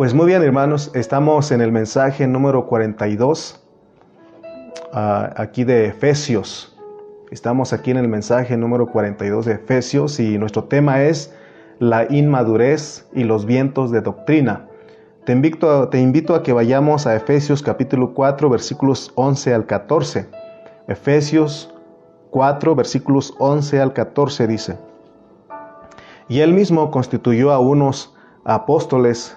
Pues muy bien, hermanos, estamos en el mensaje número 42, ah, aquí de Efesios. Estamos aquí en el mensaje número 42 de Efesios y nuestro tema es la inmadurez y los vientos de doctrina. Te invito, te invito a que vayamos a Efesios capítulo 4 versículos 11 al 14. Efesios 4 versículos 11 al 14 dice, Y él mismo constituyó a unos apóstoles,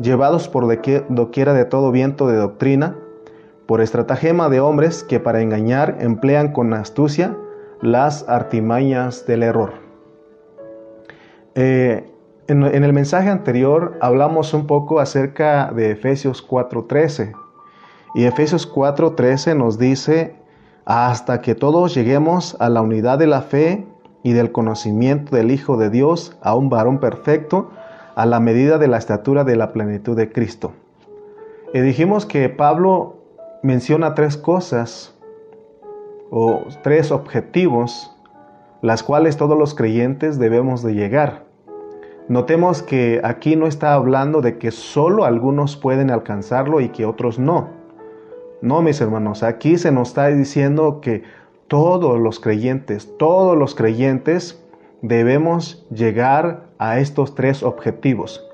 llevados por doquiera de todo viento de doctrina, por estratagema de hombres que para engañar emplean con astucia las artimañas del error. Eh, en, en, el mensaje anterior hablamos un poco acerca de Efesios 4.13 y Efesios 4.13 nos dice hasta que todos lleguemos a la unidad de la fe y del conocimiento del Hijo de Dios, a un varón perfecto, a la medida de la estatura de la plenitud de Cristo. Y dijimos que Pablo menciona tres cosas o tres objetivos, las cuales todos los creyentes debemos de llegar. Notemos que aquí no está hablando de que solo algunos pueden alcanzarlo y que otros no. No, mis hermanos, aquí se nos está diciendo que todos los creyentes, todos los creyentes debemos llegar a estos tres objetivos.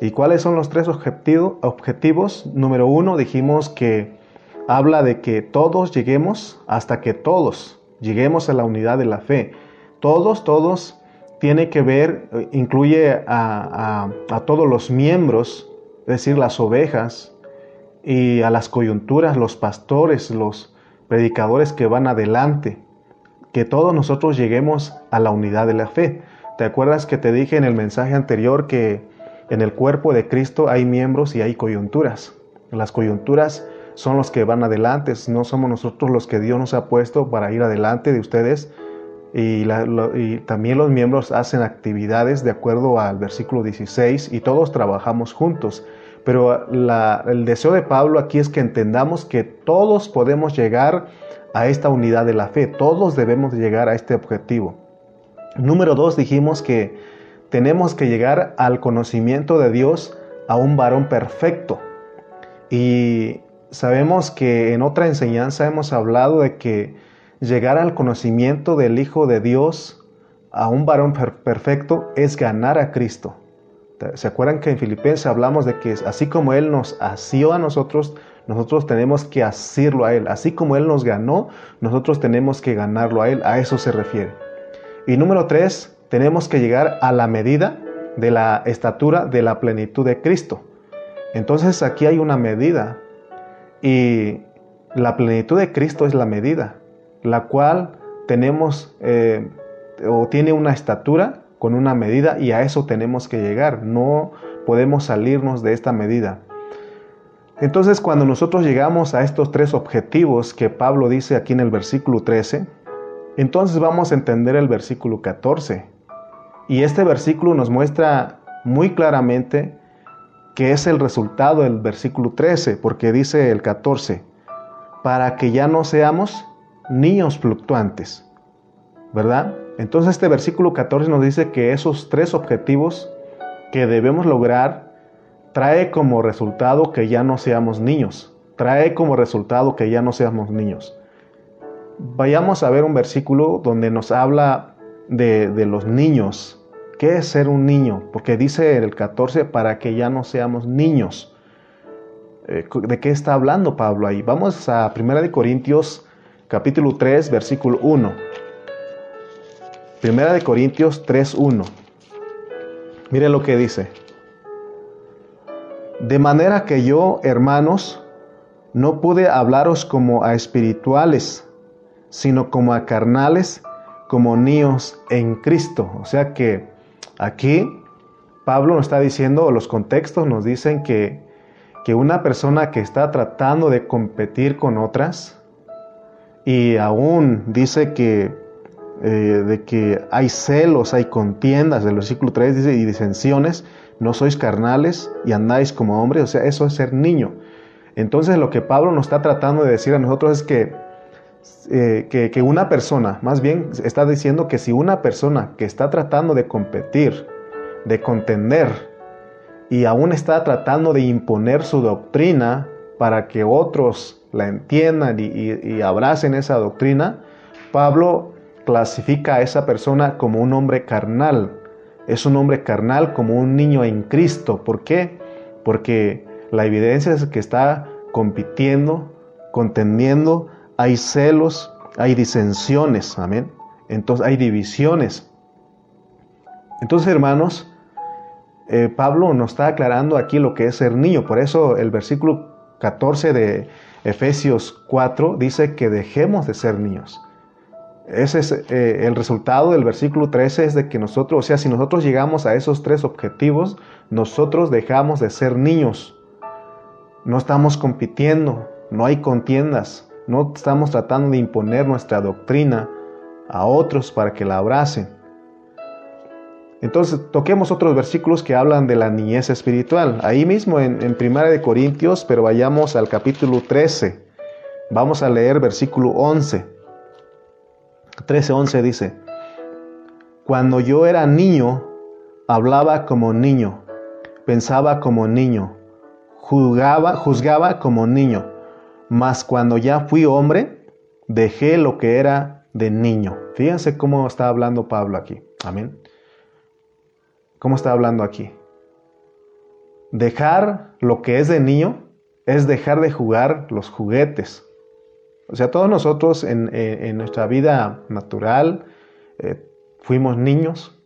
¿Y cuáles son los tres objetivos? Número uno, dijimos que habla de que todos lleguemos hasta que todos lleguemos a la unidad de la fe. Todos, todos tiene que ver, eh, incluye a, todos los miembros, es decir, las ovejas y a las coyunturas, los pastores, los predicadores que van adelante, que todos nosotros lleguemos a la unidad de la fe. ¿Te acuerdas que te dije en el mensaje anterior que en el cuerpo de Cristo hay miembros y hay coyunturas? Las coyunturas son los que van adelante, no somos nosotros los que Dios nos ha puesto para ir adelante de ustedes. Y, también los miembros hacen actividades de acuerdo al versículo 16 y todos trabajamos juntos. Pero el deseo de Pablo aquí es que entendamos que todos podemos llegar a esta unidad de la fe, todos debemos llegar a este objetivo. Número dos, dijimos que tenemos que llegar al conocimiento de Dios a un varón perfecto. Y Sabemos que en otra enseñanza hemos hablado de que llegar al conocimiento del Hijo de Dios a un varón perfecto es ganar a Cristo. ¿Se acuerdan que en Filipenses hablamos de que así como Él nos asió a nosotros, nosotros tenemos que asirlo a Él. Así como Él nos ganó, nosotros tenemos que ganarlo a Él. A eso se refiere. Y número tres, tenemos que llegar a la medida de la estatura de la plenitud de Cristo. Entonces aquí hay una medida y la plenitud de Cristo es la medida, la cual tenemos eh, o tiene una estatura con una medida y a eso tenemos que llegar. No podemos salirnos de esta medida. Entonces cuando nosotros llegamos a estos tres objetivos que Pablo dice aquí en el versículo 13, entonces vamos a entender el versículo 14. Y este versículo nos muestra muy claramente que es el resultado del versículo 13, porque dice el 14, para que ya no seamos niños fluctuantes, ¿verdad? Entonces este versículo 14 nos dice que esos tres objetivos que debemos lograr trae como resultado que ya no seamos niños, trae como resultado que ya no seamos niños. Vayamos a ver un versículo donde nos habla de, de los niños, ¿Qué es ser un niño? Porque dice el 14, para que ya no seamos niños. Eh, ¿De qué está hablando Pablo ahí? Vamos a 1 Corintios capítulo 3, versículo 1. 1 Corintios 3, 1. Mire lo que dice. De manera que yo, hermanos, no pude hablaros como a espirituales, sino como a carnales, como niños en Cristo. O sea que Aquí Pablo nos está diciendo, los contextos nos dicen que que una persona que está tratando de competir con otras y aún dice que, eh, de que hay celos, hay contiendas, el versículo 3 dice, y disensiones, no sois carnales y andáis como hombres, o sea, eso es ser niño. Entonces lo que Pablo nos está tratando de decir a nosotros es que, eh, que, que una persona, más bien está diciendo que si una persona que está tratando de competir, de contender, y aún está tratando de imponer su doctrina para que otros la entiendan y, abracen esa doctrina, Pablo clasifica a esa persona como un hombre carnal. Es un hombre carnal como un niño en Cristo. ¿Por qué? Porque la evidencia es que está compitiendo, contendiendo, hay celos, hay disensiones, amén. Entonces hay divisiones. Entonces, hermanos, eh, Pablo nos está aclarando aquí lo que es ser niño. Por eso el versículo 14 de Efesios 4 dice que dejemos de ser niños. Ese es eh, el resultado del versículo 13 es de que nosotros, o sea, si nosotros llegamos a esos tres objetivos, nosotros dejamos de ser niños. No estamos compitiendo, no hay contiendas, no estamos tratando de imponer nuestra doctrina a otros para que la abracen. Entonces, toquemos otros versículos que hablan de la niñez espiritual. Ahí mismo en, en Primera de Corintios, pero vayamos al capítulo 13. Vamos a leer versículo 11. 13, 11 dice, Cuando yo era niño, hablaba como niño, pensaba como niño, juzgaba, juzgaba como niño, mas cuando ya fui hombre, dejé lo que era de niño. Fíjense cómo está hablando Pablo aquí. Amén. ¿Cómo está hablando aquí? Dejar lo que es de niño es dejar de jugar los juguetes. O sea, todos nosotros en, nuestra vida natural eh, fuimos niños,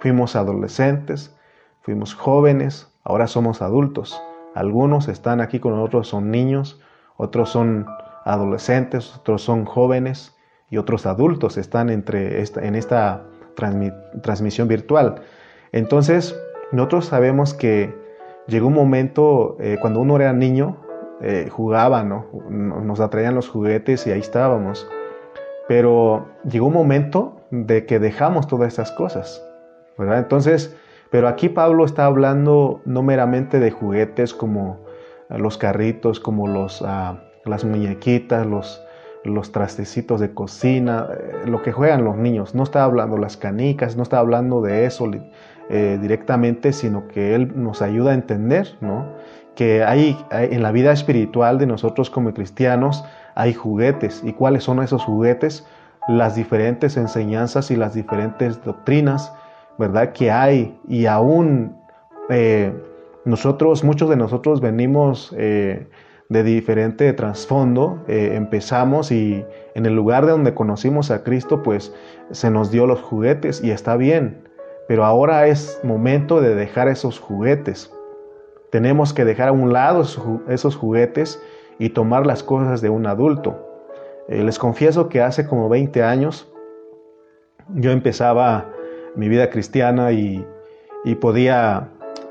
fuimos adolescentes, fuimos jóvenes, ahora somos adultos. Algunos están aquí con nosotros, son niños, otros son adolescentes, otros son jóvenes y otros adultos están entre en esta transmisión virtual. Entonces, nosotros sabemos que llegó un momento, eh, cuando uno era niño, eh, jugaba, ¿no? Nos atraían los juguetes y ahí estábamos. Pero llegó un momento de que dejamos todas esas cosas, ¿verdad? Entonces, pero aquí Pablo está hablando no meramente de juguetes como los carritos, como los, ah, las muñequitas, los, los trastecitos de cocina, eh, lo que juegan los niños. No está hablando las canicas, no está hablando de eso eh, directamente, sino que Él nos ayuda a entender, ¿no? Que hay, en la vida espiritual de nosotros como cristianos hay juguetes. ¿Y cuáles son esos juguetes? Las diferentes enseñanzas y las diferentes doctrinas, ¿verdad? Que hay y aún eh, nosotros, muchos de nosotros venimos eh, de diferente trasfondo, empezamos y en el lugar de donde conocimos a Cristo, pues se nos dio los juguetes y está bien, pero ahora es momento de dejar esos juguetes. Tenemos que dejar a un lado esos juguetes y tomar las cosas de un adulto. Eh, les confieso que hace como 20 años yo empezaba mi vida cristiana y, podía,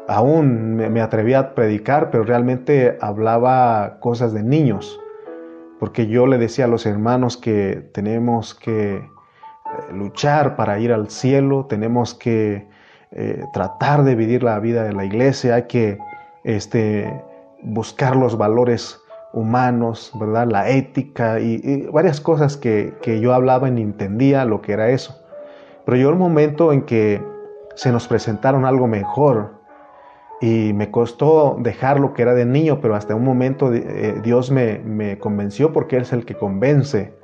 aún me, atrevía a predicar, pero realmente hablaba cosas de niños, porque yo le decía a los hermanos que tenemos que luchar para ir al cielo, tenemos que eh, tratar de vivir la vida de la iglesia, hay que este, buscar los valores humanos, ¿verdad? La ética y, varias cosas que, que, yo hablaba y entendía lo que era eso. Pero llegó un momento en que se nos presentaron algo mejor y me costó dejar lo que era de niño, pero hasta un momento eh, Dios me, me convenció porque Él es el que convence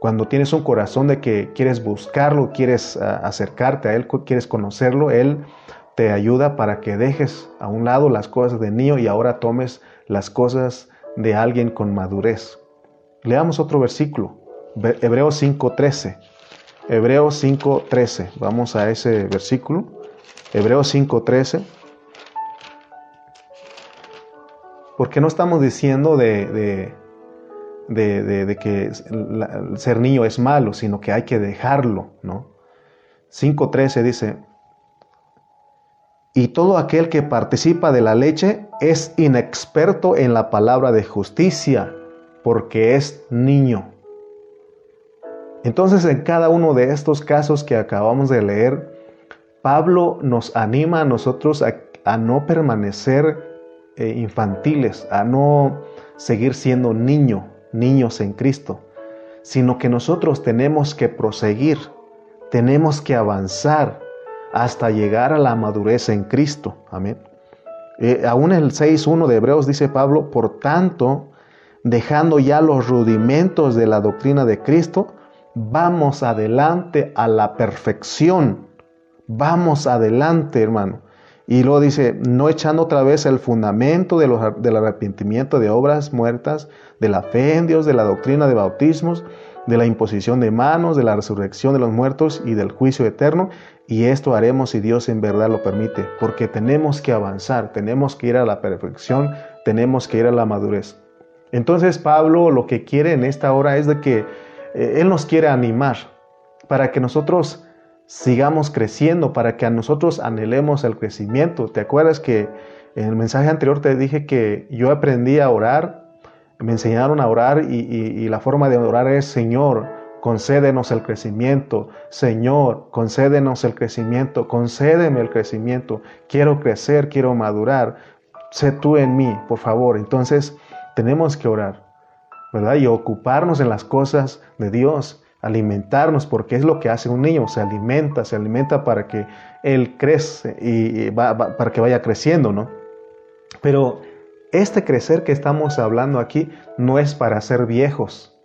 cuando tienes un corazón de que quieres buscarlo, quieres ah, acercarte a Él, quieres conocerlo, Él te ayuda para que dejes a un lado las cosas de niño y ahora tomes las cosas de alguien con madurez. Leamos otro versículo, Hebreos 5.13. Hebreos 5.13. Vamos a ese versículo. Hebreos 5.13. Porque no estamos diciendo de de, que ser niño es malo, sino que hay que dejarlo, ¿no? 5.13 dice, y todo aquel que participa de la leche es inexperto en la palabra de justicia, porque es niño. Entonces en cada uno de estos casos que acabamos de leer, Pablo nos anima a nosotros a, no permanecer eh, infantiles, a no seguir siendo niño, niños en Cristo, sino que nosotros tenemos que proseguir, tenemos que avanzar hasta llegar a la madurez en Cristo. Amén. Eh, aún el 6.1 de Hebreos dice Pablo, por tanto, dejando ya los rudimentos de la doctrina de Cristo, vamos adelante a la perfección. Vamos adelante, hermano. Y luego dice, no echando otra vez el fundamento de los, del arrepentimiento de obras muertas, de la fe en Dios, de la doctrina de bautismos, de la imposición de manos, de la resurrección de los muertos y del juicio eterno. Y esto haremos si Dios en verdad lo permite, porque tenemos que avanzar, tenemos que ir a la perfección, tenemos que ir a la madurez. Entonces Pablo lo que quiere en esta hora es de que eh, Él nos quiere animar para que nosotros sigamos creciendo, para que a nosotros anhelemos el crecimiento. ¿Te acuerdas que en el mensaje anterior te dije que yo aprendí a orar? Me enseñaron a orar y, y la forma de orar es Señor, concédenos el crecimiento. Señor, concédenos el crecimiento, concédeme el crecimiento. Quiero crecer, quiero madurar. Sé tú en mí, por favor. Entonces, tenemos que orar, ¿verdad? Y ocuparnos en las cosas de Dios, alimentarnos, porque es lo que hace un niño, se alimenta, se alimenta para que él crece y, para que vaya creciendo, ¿no? Pero este crecer que estamos hablando aquí no es para ser viejos.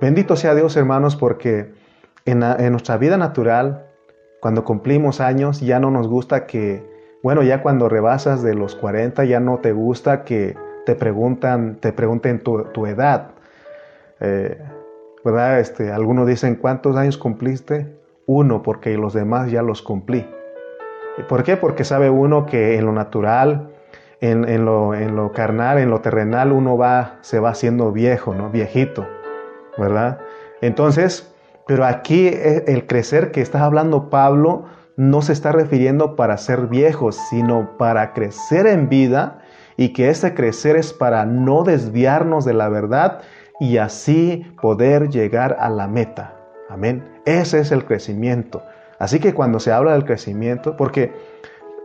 Bendito sea Dios, hermanos, porque en, nuestra vida natural, cuando cumplimos años, ya no nos gusta que, bueno, ya cuando rebasas de los 40, ya no te gusta que te preguntan, te pregunten tu, edad. Eh, ¿Verdad? Este, algunos dicen, ¿cuántos años cumpliste? Uno, porque los demás ya los cumplí. ¿Por qué? Porque sabe uno que en lo natural, en, lo, en lo, carnal, en lo terrenal, uno va, se va haciendo viejo, ¿no? Viejito, ¿verdad? Entonces, pero aquí eh, el crecer que está hablando Pablo no se está refiriendo para ser viejos, sino para crecer en vida y que ese crecer es para no desviarnos de la verdad y así poder llegar a la meta. Amén. Ese es el crecimiento. Así que cuando se habla del crecimiento, porque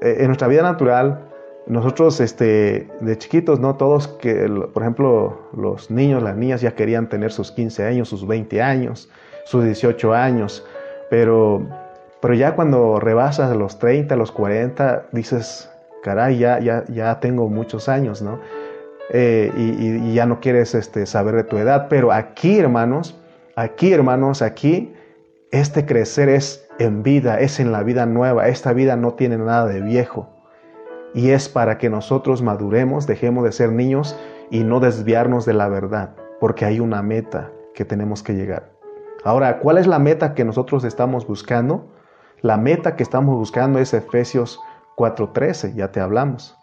eh, en nuestra vida natural, nosotros este, de chiquitos, ¿no? Todos que, por ejemplo, los niños, las niñas ya querían tener sus 15 años, sus 20 años, sus 18 años, pero, pero ya cuando rebasas los 30, los 40, dices, caray, ya, ya, ya tengo muchos años, ¿no? Eh, y, ya no quieres este, saber de tu edad, pero aquí, hermanos, aquí, hermanos, aquí, este crecer es en vida, es en la vida nueva, esta vida no tiene nada de viejo. Y es para que nosotros maduremos, dejemos de ser niños y no desviarnos de la verdad, porque hay una meta que tenemos que llegar. Ahora, ¿cuál es la meta que nosotros estamos buscando? La meta que estamos buscando es Efesios 4.13, ya te hablamos.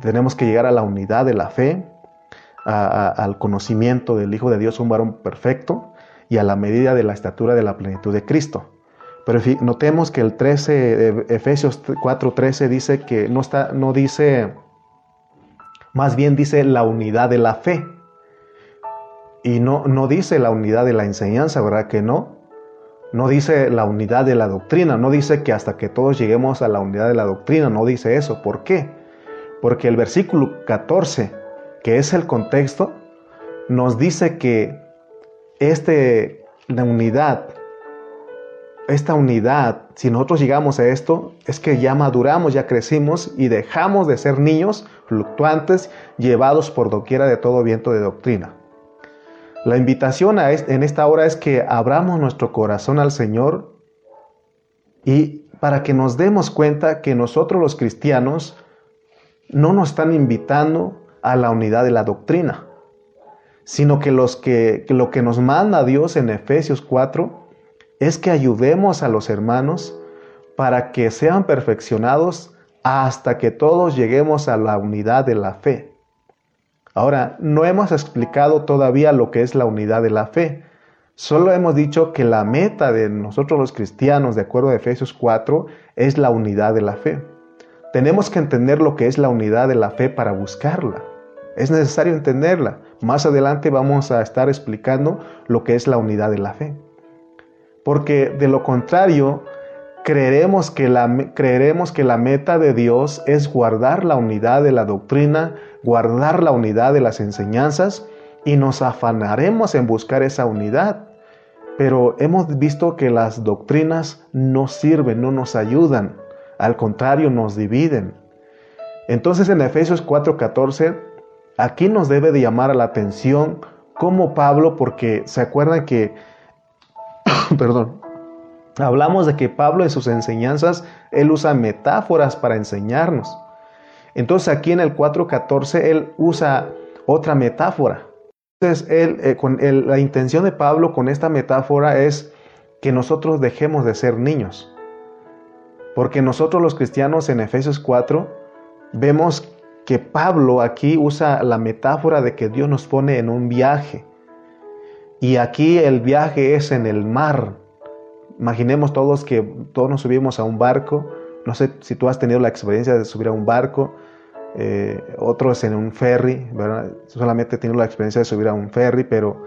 Tenemos que llegar a la unidad de la fe, al conocimiento del Hijo de Dios, un varón perfecto, y a la medida de la estatura de la plenitud de Cristo. Pero notemos que el 13, Efesios 4.13 dice que no, está, no dice, más bien dice la unidad de la fe. Y no, no dice la unidad de la enseñanza, ¿verdad que no? No dice la unidad de la doctrina, no dice que hasta que todos lleguemos a la unidad de la doctrina, no dice eso. ¿Por qué? Porque el versículo 14, que es el contexto, nos dice que la unidad, esta unidad, si nosotros llegamos a esto, es que ya maduramos, ya crecimos y dejamos de ser niños fluctuantes llevados por doquiera de todo viento de doctrina. La invitación en esta hora es que abramos nuestro corazón al Señor y para que nos demos cuenta que nosotros los cristianos no nos están invitando a la unidad de la doctrina, sino que, que, lo que nos manda Dios en Efesios 4 es que ayudemos a los hermanos para que sean perfeccionados hasta que todos lleguemos a la unidad de la fe. Ahora, no hemos explicado todavía lo que es la unidad de la fe, Solo hemos dicho que la meta de nosotros los cristianos, de acuerdo a Efesios 4, es la unidad de la fe. Tenemos que entender lo que es la unidad de la fe para buscarla. Es necesario entenderla. Más adelante vamos a estar explicando lo que es la unidad de la fe. Porque de lo contrario, creeremos que la, creeremos que la meta de Dios es guardar la unidad de la doctrina, guardar la unidad de las enseñanzas y nos afanaremos en buscar esa unidad. Pero hemos visto que las doctrinas no sirven, no nos ayudan, al contrario nos dividen. Entonces en Efesios 4:14 Aquí nos debe de llamar la atención como Pablo, porque se acuerdan que, perdón, hablamos de que Pablo en sus enseñanzas, él usa metáforas para enseñarnos. Entonces aquí en el 4.14 él usa otra metáfora. Entonces él, eh, con la intención de Pablo con esta metáfora es que nosotros dejemos de ser niños. Porque nosotros los cristianos en Efesios 4 vemos que Pablo aquí usa la metáfora de que Dios nos pone en un viaje. Y aquí el viaje es en el mar. Imaginemos todos que todos nos subimos a un barco. No sé si tú has tenido la experiencia de subir a un barco. Eh, otros en un ferry, ¿verdad? Solamente tenido la experiencia de subir a un ferry, pero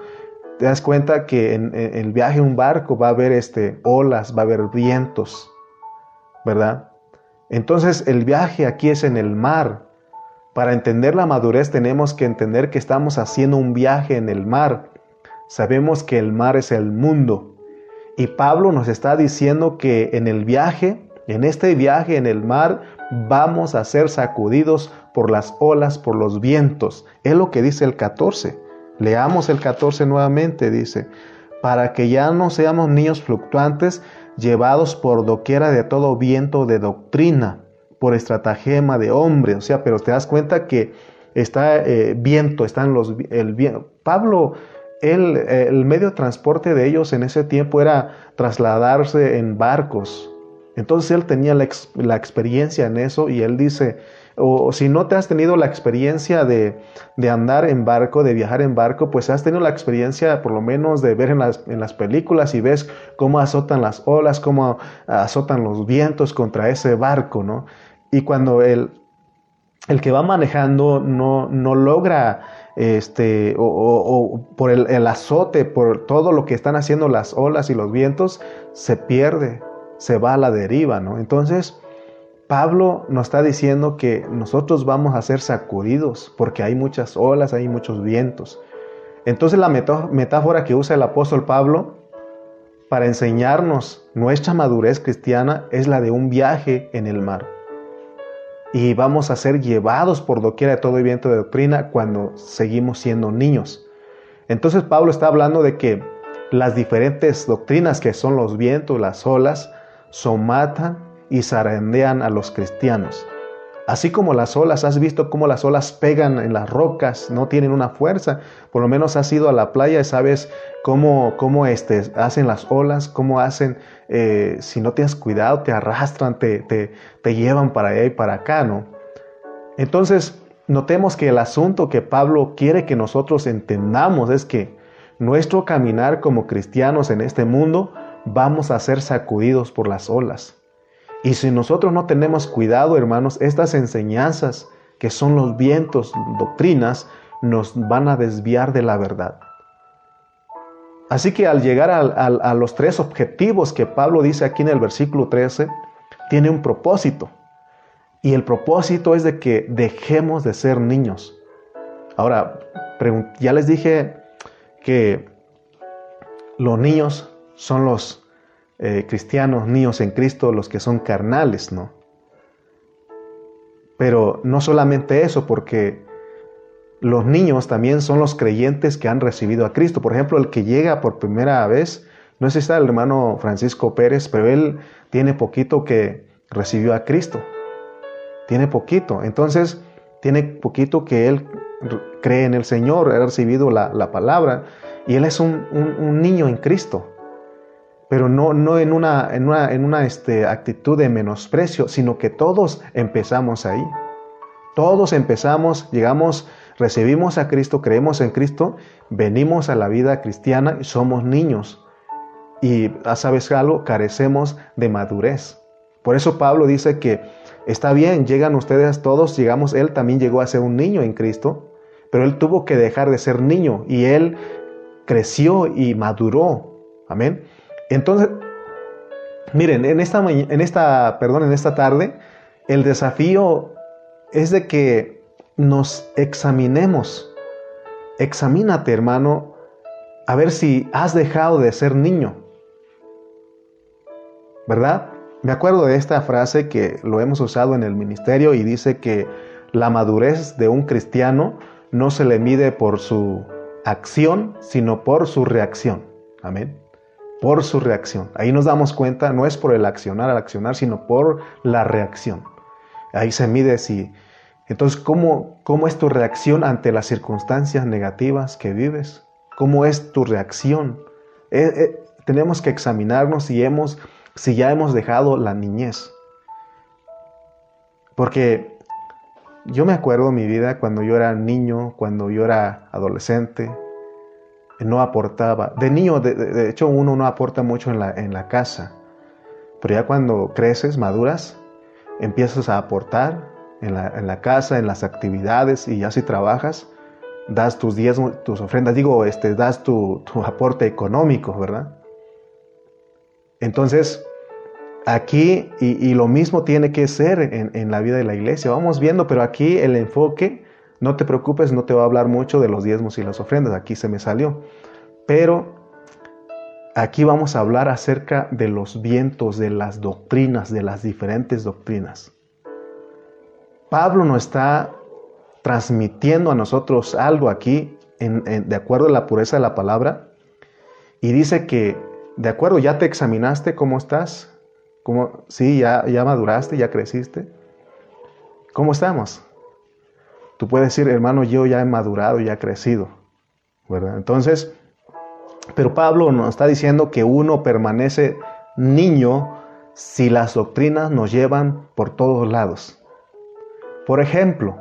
te das cuenta que en, el viaje en un barco va a haber este, olas, va a haber vientos, ¿verdad? Entonces el viaje aquí es en el mar. Para entender la madurez tenemos que entender que estamos haciendo un viaje en el mar. Sabemos que el mar es el mundo. Y Pablo nos está diciendo que en el viaje, en este viaje en el mar, vamos a ser sacudidos por las olas, por los vientos. Es lo que dice el 14. Leamos el 14 nuevamente, dice, para que ya no seamos niños fluctuantes, llevados por doquiera de todo viento de doctrina por estratagema de hombre, o sea, pero te das cuenta que está eh, viento, están los, el. Pablo, él, el medio de transporte de ellos en ese tiempo era trasladarse en barcos. Entonces él tenía la, la experiencia en eso y él dice, o, si no te has tenido la experiencia de, de, andar en barco, de viajar en barco, pues has tenido la experiencia por lo menos de ver en las, en las películas y ves cómo azotan las olas, cómo azotan los vientos contra ese barco, ¿no? Y cuando el, el que va manejando no, no logra, este, o, por el, el, azote, por todo lo que están haciendo las olas y los vientos, se pierde, se va a la deriva, ¿no? Entonces, Pablo nos está diciendo que nosotros vamos a ser sacudidos porque hay muchas olas, hay muchos vientos. Entonces la metáfora que usa el apóstol Pablo para enseñarnos nuestra madurez cristiana es la de un viaje en el mar y vamos a ser llevados por doquiera de todo viento de doctrina cuando seguimos siendo niños. Entonces Pablo está hablando de que las diferentes doctrinas que son los vientos, las olas, somatan y zarandean a los cristianos. Así como las olas, has visto cómo las olas pegan en las rocas, no tienen una fuerza. Por lo menos has ido a la playa y sabes cómo, cómo este, hacen las olas, cómo hacen, eh, si no tienes cuidado, te arrastran, te, te, te llevan para allá y para acá, ¿no? Entonces, notemos que el asunto que Pablo quiere que nosotros entendamos es que nuestro caminar como cristianos en este mundo vamos a ser sacudidos por las olas. Y si nosotros no tenemos cuidado, hermanos, estas enseñanzas que son los vientos, doctrinas, nos van a desviar de la verdad. Así que al llegar a, los tres objetivos que Pablo dice aquí en el versículo 13, tiene un propósito. Y el propósito es de que dejemos de ser niños. Ahora, ya les dije que los niños son los eh, cristianos, niños en Cristo, los que son carnales, ¿no? Pero no solamente eso, porque los niños también son los creyentes que han recibido a Cristo. Por ejemplo, el que llega por primera vez, no sé si está el hermano Francisco Pérez, pero él tiene poquito que recibió a Cristo. Tiene poquito. Entonces, tiene poquito que él cree en el Señor, ha recibido la, palabra, y él es un, un niño en Cristo pero no, no en una, en una, en una este, actitud de menosprecio, sino que todos empezamos ahí. Todos empezamos, llegamos, recibimos a Cristo, creemos en Cristo, venimos a la vida cristiana y somos niños. Y, ah, ¿sabes algo? Carecemos de madurez. Por eso Pablo dice que está bien, llegan ustedes todos, llegamos, él también llegó a ser un niño en Cristo, pero él tuvo que dejar de ser niño y él creció y maduró. Amén. Entonces, miren, en esta, en esta, perdón, en esta tarde, el desafío es de que nos examinemos. Examínate, hermano, a ver si has dejado de ser niño. ¿Verdad? Me acuerdo de esta frase que lo hemos usado en el ministerio y dice que la madurez de un cristiano no se le mide por su acción, sino por su reacción. Amén. Por su reacción. Ahí nos damos cuenta, no es por el accionar al accionar, sino por la reacción. Ahí se mide si... Entonces, ¿cómo, cómo es tu reacción ante las circunstancias negativas que vives? ¿Cómo es tu reacción? Eh, eh, tenemos que examinarnos si, hemos, si ya hemos dejado la niñez. Porque yo me acuerdo mi vida cuando yo era niño, cuando yo era adolescente, no aportaba. De niño, de, hecho, uno no aporta mucho en la, en la casa, pero ya cuando creces, maduras, empiezas a aportar en la, en la casa, en las actividades, y ya si trabajas, das tus diezmos, tus ofrendas, digo, este, das tu, tu aporte económico, ¿verdad? Entonces, aquí, y, lo mismo tiene que ser en, en, la vida de la iglesia, vamos viendo, pero aquí el enfoque, no te preocupes, no te va a hablar mucho de los diezmos y las ofrendas, aquí se me salió, pero aquí vamos a hablar acerca de los vientos, de las doctrinas, de las diferentes doctrinas. Pablo nos está transmitiendo a nosotros algo aquí, de acuerdo a la pureza de la palabra, y dice que, de acuerdo, ya te examinaste cómo estás, ¿Cómo? Sí, ya, ya maduraste, ya creciste. ¿Cómo estamos? Tú puedes decir, hermano, yo ya he madurado, ya he crecido. ¿verdad? Entonces, pero Pablo nos está diciendo que uno permanece niño si las doctrinas nos llevan por todos lados. Por ejemplo,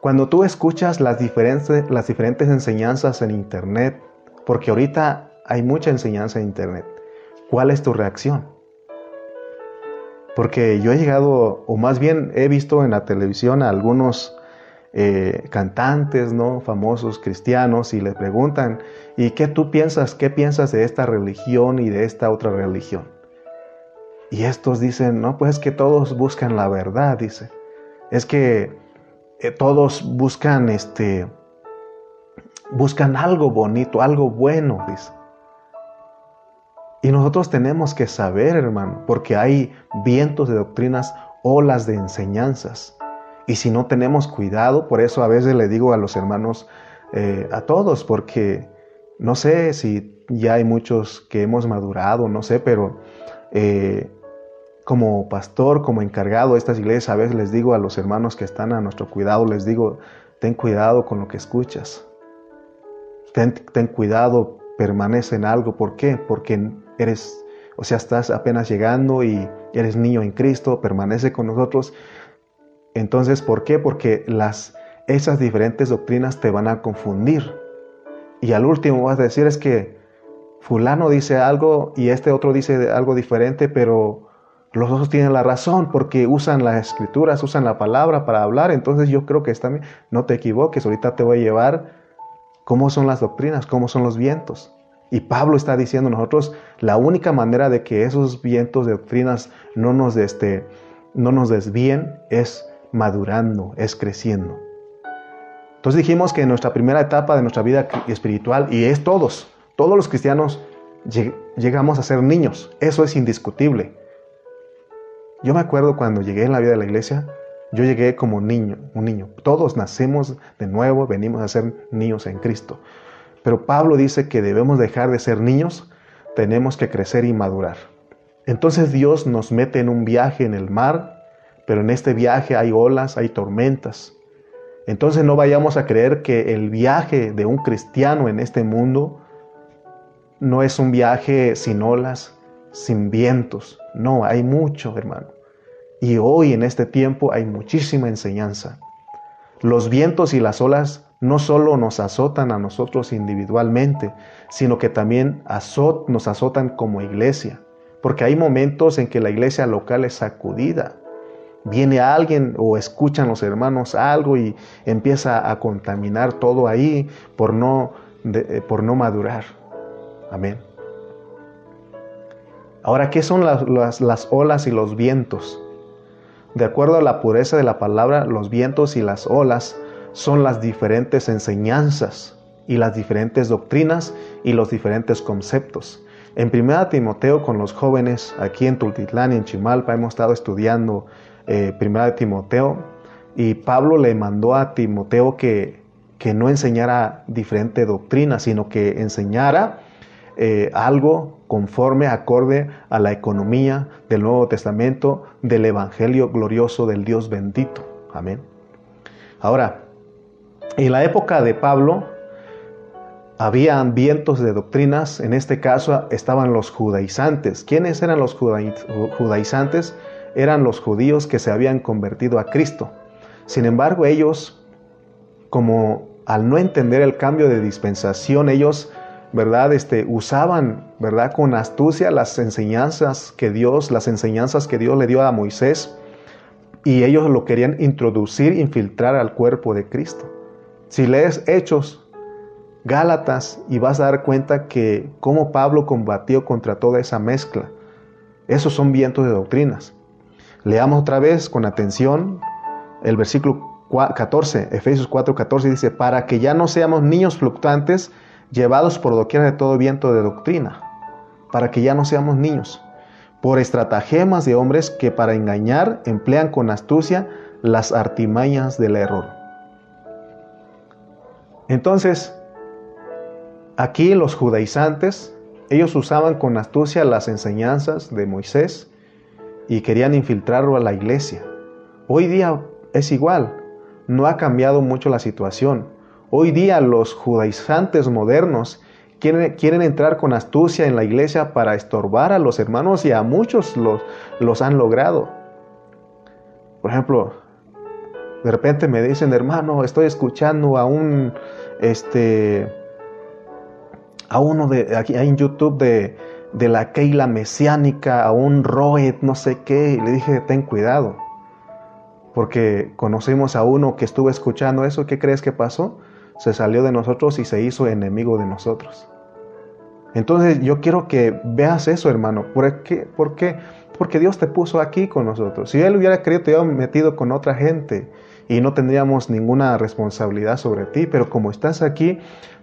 cuando tú escuchas las diferentes, las diferentes enseñanzas en Internet, porque ahorita hay mucha enseñanza en Internet, ¿cuál es tu reacción? Porque yo he llegado, o más bien he visto en la televisión a algunos eh, cantantes, ¿no? Famosos cristianos y les preguntan, ¿y qué tú piensas? ¿Qué piensas de esta religión y de esta otra religión? Y estos dicen, no, pues es que todos buscan la verdad, dice. Es que eh, todos buscan este, buscan algo bonito, algo bueno, dice. Y nosotros tenemos que saber, hermano, porque hay vientos de doctrinas, olas de enseñanzas. Y si no tenemos cuidado, por eso a veces le digo a los hermanos, eh, a todos, porque no sé si ya hay muchos que hemos madurado, no sé, pero eh, como pastor, como encargado de estas iglesias, a veces les digo a los hermanos que están a nuestro cuidado, les digo, ten cuidado con lo que escuchas. Ten, ten cuidado, permanece en algo. ¿Por qué? Porque eres, o sea, estás apenas llegando y eres niño en Cristo, permanece con nosotros. Entonces, ¿por qué? Porque las, esas diferentes doctrinas te van a confundir. Y al último vas a decir es que fulano dice algo y este otro dice algo diferente, pero los dos tienen la razón porque usan las escrituras, usan la palabra para hablar. Entonces yo creo que está. No te equivoques, ahorita te voy a llevar cómo son las doctrinas, cómo son los vientos. Y Pablo está diciendo nosotros, la única manera de que esos vientos de doctrinas no nos, este, no nos desvíen es madurando, es creciendo. Entonces dijimos que en nuestra primera etapa de nuestra vida espiritual, y es todos, todos los cristianos llegamos a ser niños, eso es indiscutible. Yo me acuerdo cuando llegué en la vida de la iglesia, yo llegué como niño, un niño. Todos nacemos de nuevo, venimos a ser niños en Cristo. Pero Pablo dice que debemos dejar de ser niños, tenemos que crecer y madurar. Entonces Dios nos mete en un viaje en el mar, pero en este viaje hay olas, hay tormentas. Entonces no vayamos a creer que el viaje de un cristiano en este mundo no es un viaje sin olas, sin vientos. No, hay mucho, hermano. Y hoy en este tiempo hay muchísima enseñanza. Los vientos y las olas no solo nos azotan a nosotros individualmente, sino que también nos azotan como iglesia, porque hay momentos en que la iglesia local es sacudida. Viene alguien o escuchan los hermanos algo y empieza a contaminar todo ahí por no, eh, por no madurar. Amén. Ahora, ¿qué son las, las olas y los vientos? De acuerdo a la pureza de la palabra, los vientos y las olas son las diferentes enseñanzas y las diferentes doctrinas y los diferentes conceptos. En 1 Timoteo con los jóvenes aquí en Tultitlán y en Chimalpa hemos estado estudiando eh, 1 Timoteo y Pablo le mandó a Timoteo que, que no enseñara diferente doctrina, sino que enseñara eh, algo conforme, acorde a la economía del Nuevo Testamento, del Evangelio glorioso del Dios bendito. Amén. Ahora, en la época de Pablo había vientos de doctrinas, en este caso estaban los judaizantes. ¿Quiénes eran los judaizantes? Eran los judíos que se habían convertido a Cristo. Sin embargo, ellos, como al no entender el cambio de dispensación, ellos, ¿verdad? Este, usaban, ¿verdad? Con astucia las enseñanzas que Dios, las enseñanzas que Dios le dio a Moisés, y ellos lo querían introducir, infiltrar al cuerpo de Cristo. Si lees Hechos, Gálatas, y vas a dar cuenta que cómo Pablo combatió contra toda esa mezcla. Esos son vientos de doctrinas. Leamos otra vez con atención el versículo 14, Efesios 4, 14 dice, para que ya no seamos niños fluctuantes llevados por doquiera de todo viento de doctrina, para que ya no seamos niños, por estratagemas de hombres que para engañar emplean con astucia las artimañas del error. Entonces, aquí los judaizantes, ellos usaban con astucia las enseñanzas de Moisés y querían infiltrarlo a la iglesia. Hoy día es igual, no ha cambiado mucho la situación. Hoy día los judaizantes modernos quieren, quieren entrar con astucia en la iglesia para estorbar a los hermanos y a muchos los, los han logrado. Por ejemplo, de repente me dicen, hermano, estoy escuchando a un, este, a uno de aquí en YouTube de, de la Keila mesiánica, a un Roed, no sé qué, y le dije, ten cuidado, porque conocimos a uno que estuvo escuchando eso, ¿qué crees que pasó? Se salió de nosotros y se hizo enemigo de nosotros. Entonces yo quiero que veas eso, hermano. ¿Por qué? ¿Por qué? Porque Dios te puso aquí con nosotros. Si Él hubiera querido, te hubiera metido con otra gente y no tendríamos ninguna responsabilidad sobre ti, pero como estás aquí,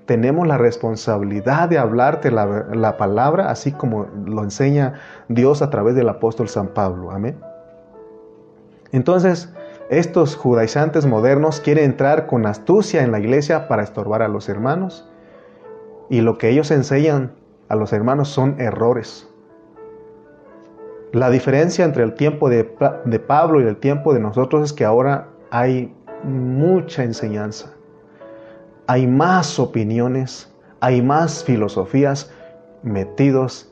tenemos la responsabilidad de hablarte la, palabra, así como lo enseña Dios a través del apóstol San Pablo. Amén. Entonces, estos judaizantes modernos quieren entrar con astucia en la iglesia para estorbar a los hermanos. Y lo que ellos enseñan a los hermanos son errores. La diferencia entre el tiempo de, de Pablo y el tiempo de nosotros es que ahora hay mucha enseñanza, hay más opiniones, hay más filosofías metidos,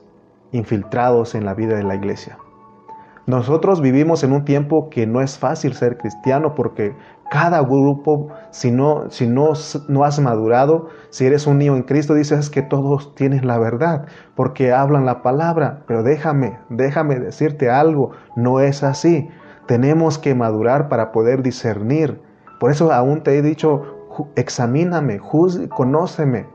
infiltrados en la vida de la iglesia. Nosotros vivimos en un tiempo que no es fácil ser cristiano porque cada grupo, si no, si no, no has madurado, si eres un niño en Cristo, dices que todos tienen la verdad porque hablan la palabra. Pero déjame, déjame decirte algo, no es así. Tenemos que madurar para poder discernir. Por eso aún te he dicho, examíname, conóceme,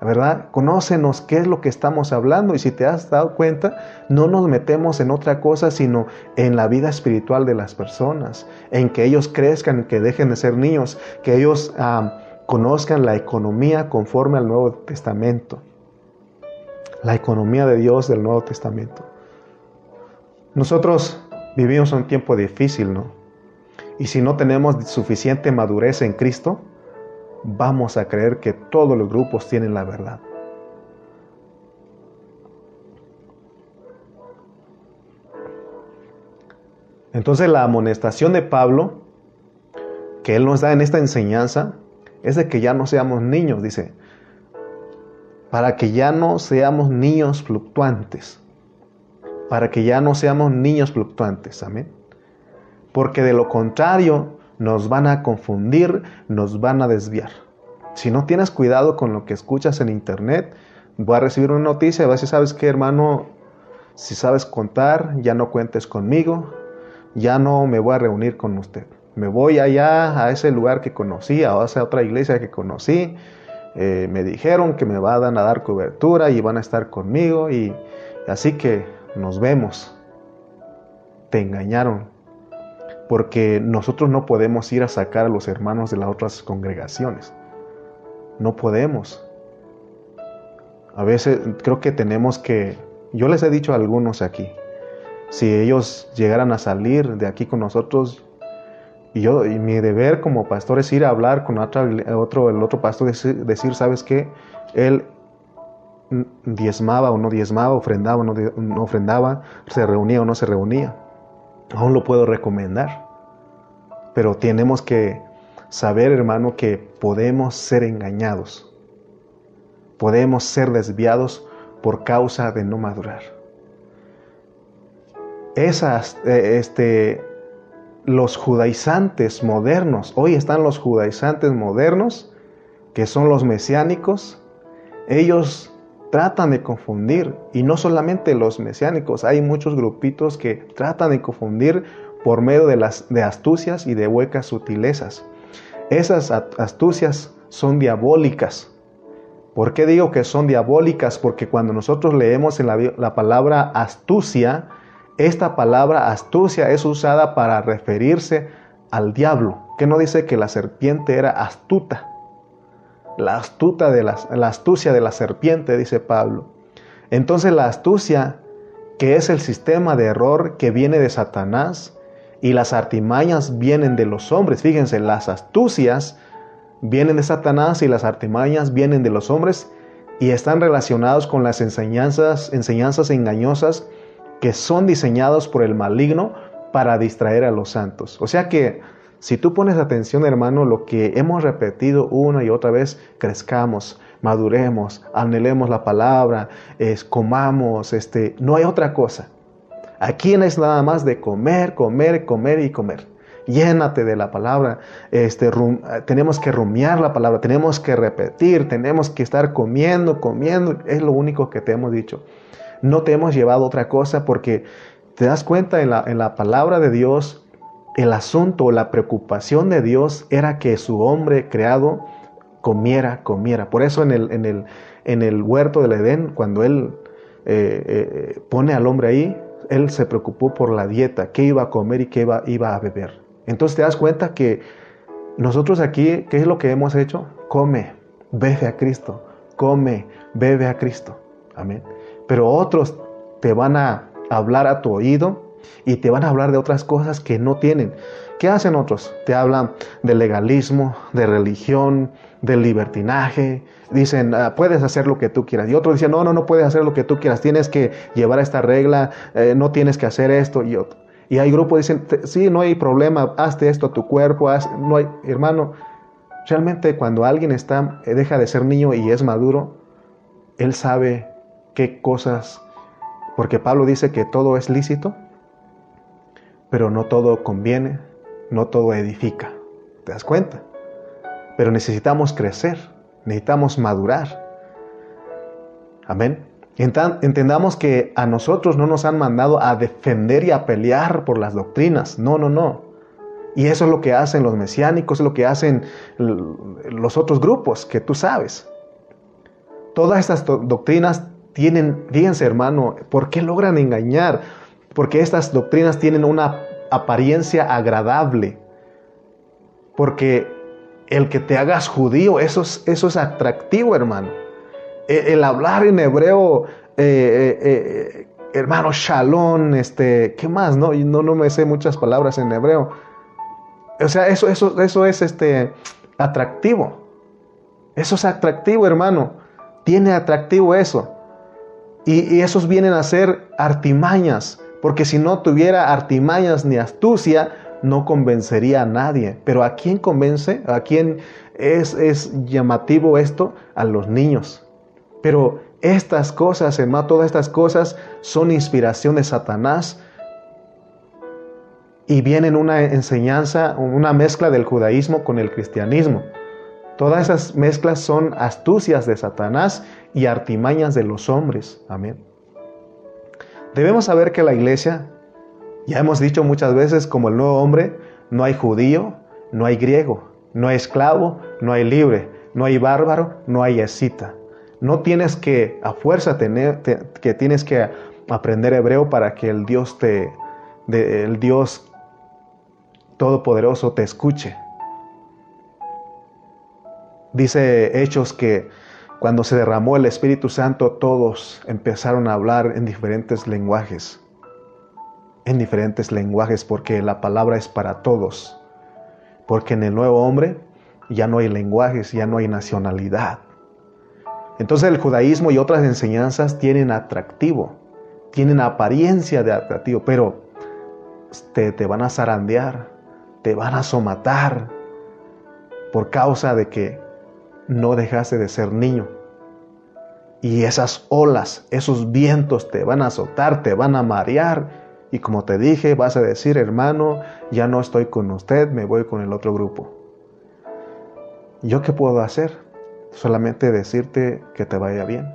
¿verdad? Conócenos qué es lo que estamos hablando y si te has dado cuenta, no nos metemos en otra cosa sino en la vida espiritual de las personas, en que ellos crezcan, que dejen de ser niños, que ellos conozcan la economía conforme al Nuevo Testamento, la economía de Dios del Nuevo Testamento. Nosotros Vivimos un tiempo difícil, ¿no? Y si no tenemos suficiente madurez en Cristo, vamos a creer que todos los grupos tienen la verdad. Entonces la amonestación de Pablo, que él nos da en esta enseñanza, es de que ya no seamos niños, dice, para que ya no seamos niños fluctuantes para que ya no seamos niños fluctuantes. Amén. Porque de lo contrario, nos van a confundir, nos van a desviar. Si no tienes cuidado con lo que escuchas en internet, voy a recibir una noticia y vas a decir, ¿sabes qué, hermano? Si sabes contar, ya no cuentes conmigo, ya no me voy a reunir con usted. Me voy allá a ese lugar que conocí, a esa otra iglesia que conocí. Eh, me dijeron que me van a dar cobertura y van a estar conmigo y así que nos vemos. Te engañaron, porque nosotros no podemos ir a sacar a los hermanos de las otras congregaciones. No podemos. A veces creo que tenemos que, yo les he dicho a algunos aquí, si ellos llegaran a salir de aquí con nosotros, y yo y mi deber como pastor es ir a hablar con otro, el otro pastor, decir, decir, ¿sabes qué? Él diezmaba o no diezmaba, ofrendaba o no, no ofrendaba, se reunía o no se reunía. Aún lo puedo recomendar. Pero tenemos que saber, hermano, que podemos ser engañados. Podemos ser desviados por causa de no madurar. Esas, eh, este, los judaizantes modernos, hoy están los judaizantes modernos, que son los mesiánicos, ellos tratan de confundir, y no solamente los mesiánicos, hay muchos grupitos que tratan de confundir por medio de, las, de astucias y de huecas sutilezas. Esas astucias son diabólicas. ¿Por qué digo que son diabólicas? Porque cuando nosotros leemos en la, la palabra astucia, esta palabra astucia es usada para referirse al diablo, que no dice que la serpiente era astuta. La, astuta de la, astucia de la serpiente, dice Pablo. Entonces la astucia, que es el sistema de error que viene de Satanás, y las artimañas vienen de los hombres. Fíjense, las astucias vienen de Satanás y las artimañas vienen de los hombres y están relacionados con las enseñanzas, enseñanzas engañosas que son diseñados por el maligno para distraer a los santos. O sea que si tú pones atención, hermano, lo que hemos repetido una y otra vez, crezcamos, maduremos, anhelemos la palabra, es, comamos, este, no hay otra cosa. Aquí es nada más de comer, comer, comer y comer. Llénate de la palabra. Este, tenemos que rumiar la palabra, tenemos que repetir, tenemos que estar comiendo, comiendo. Es lo único que te hemos dicho. No te hemos llevado otra cosa porque te das cuenta en la, en la palabra de Dios, el asunto, la preocupación de Dios era que su hombre creado comiera, comiera. Por eso en el, en el, en el huerto del Edén, cuando Él eh, eh, pone al hombre ahí, él se preocupó por la dieta, qué iba a comer y qué iba, iba a beber. Entonces te das cuenta que nosotros aquí, ¿qué es lo que hemos hecho? Come, bebe a Cristo, come, bebe a Cristo. Amén. Pero otros te van a hablar a tu oído y te van a hablar de otras cosas que no tienen. ¿Qué hacen otros? Te hablan de legalismo, de religión, del libertinaje. Dicen, ah, puedes hacer lo que tú quieras. Y otros dicen, no, no, no puedes hacer lo que tú quieras. Tienes que llevar esta regla, eh, no tienes que hacer esto y otro. Y hay grupos que dicen, sí, no hay problema, hazte esto a tu cuerpo. no hay, hermano, realmente cuando alguien está, eh, deja de ser niño y es maduro, él sabe qué cosas, porque Pablo dice que todo es lícito, pero no todo conviene, no todo edifica. ¿Te das cuenta? Pero necesitamos crecer, necesitamos madurar. Amén. Entendamos que a nosotros no nos han mandado a defender y a pelear por las doctrinas. No, no, no. Y eso es lo que hacen los mesiánicos, es lo que hacen los otros grupos que tú sabes. Todas estas doctrinas tienen, fíjense hermano, ¿por qué logran engañar? Porque estas doctrinas tienen una apariencia agradable. Porque el que te hagas judío, eso es, eso es atractivo, hermano. E, el, hablar en hebreo, eh, eh, eh, hermano, shalom, este, ¿qué más? No, no, no me sé muchas palabras en hebreo. O sea, eso, eso, eso es este, atractivo. Eso es atractivo, hermano. Tiene atractivo eso. Y, y esos vienen a ser artimañas. Porque si no tuviera artimañas ni astucia, no convencería a nadie. Pero ¿a quién convence? ¿A quién es, es llamativo esto? A los niños. Pero estas cosas, hermano, todas estas cosas son inspiración de Satanás y viene una enseñanza, una mezcla del judaísmo con el cristianismo. Todas esas mezclas son astucias de Satanás y artimañas de los hombres. Amén. Debemos saber que la iglesia, ya hemos dicho muchas veces, como el nuevo hombre, no hay judío, no hay griego, no hay esclavo, no hay libre, no hay bárbaro, no hay escita. No tienes que a fuerza tener, que tienes que aprender hebreo para que el Dios te, el Dios todopoderoso te escuche. Dice Hechos que cuando se derramó el Espíritu Santo todos empezaron a hablar en diferentes lenguajes. En diferentes lenguajes porque la palabra es para todos. Porque en el nuevo hombre ya no hay lenguajes, ya no hay nacionalidad. Entonces el judaísmo y otras enseñanzas tienen atractivo, tienen apariencia de atractivo, pero te, te van a zarandear, te van a somatar por causa de que no dejaste de ser niño. Y esas olas, esos vientos te van a azotar, te van a marear. Y como te dije, vas a decir, hermano, ya no estoy con usted, me voy con el otro grupo. ¿Yo qué puedo hacer? solamente decirte que te vaya bien.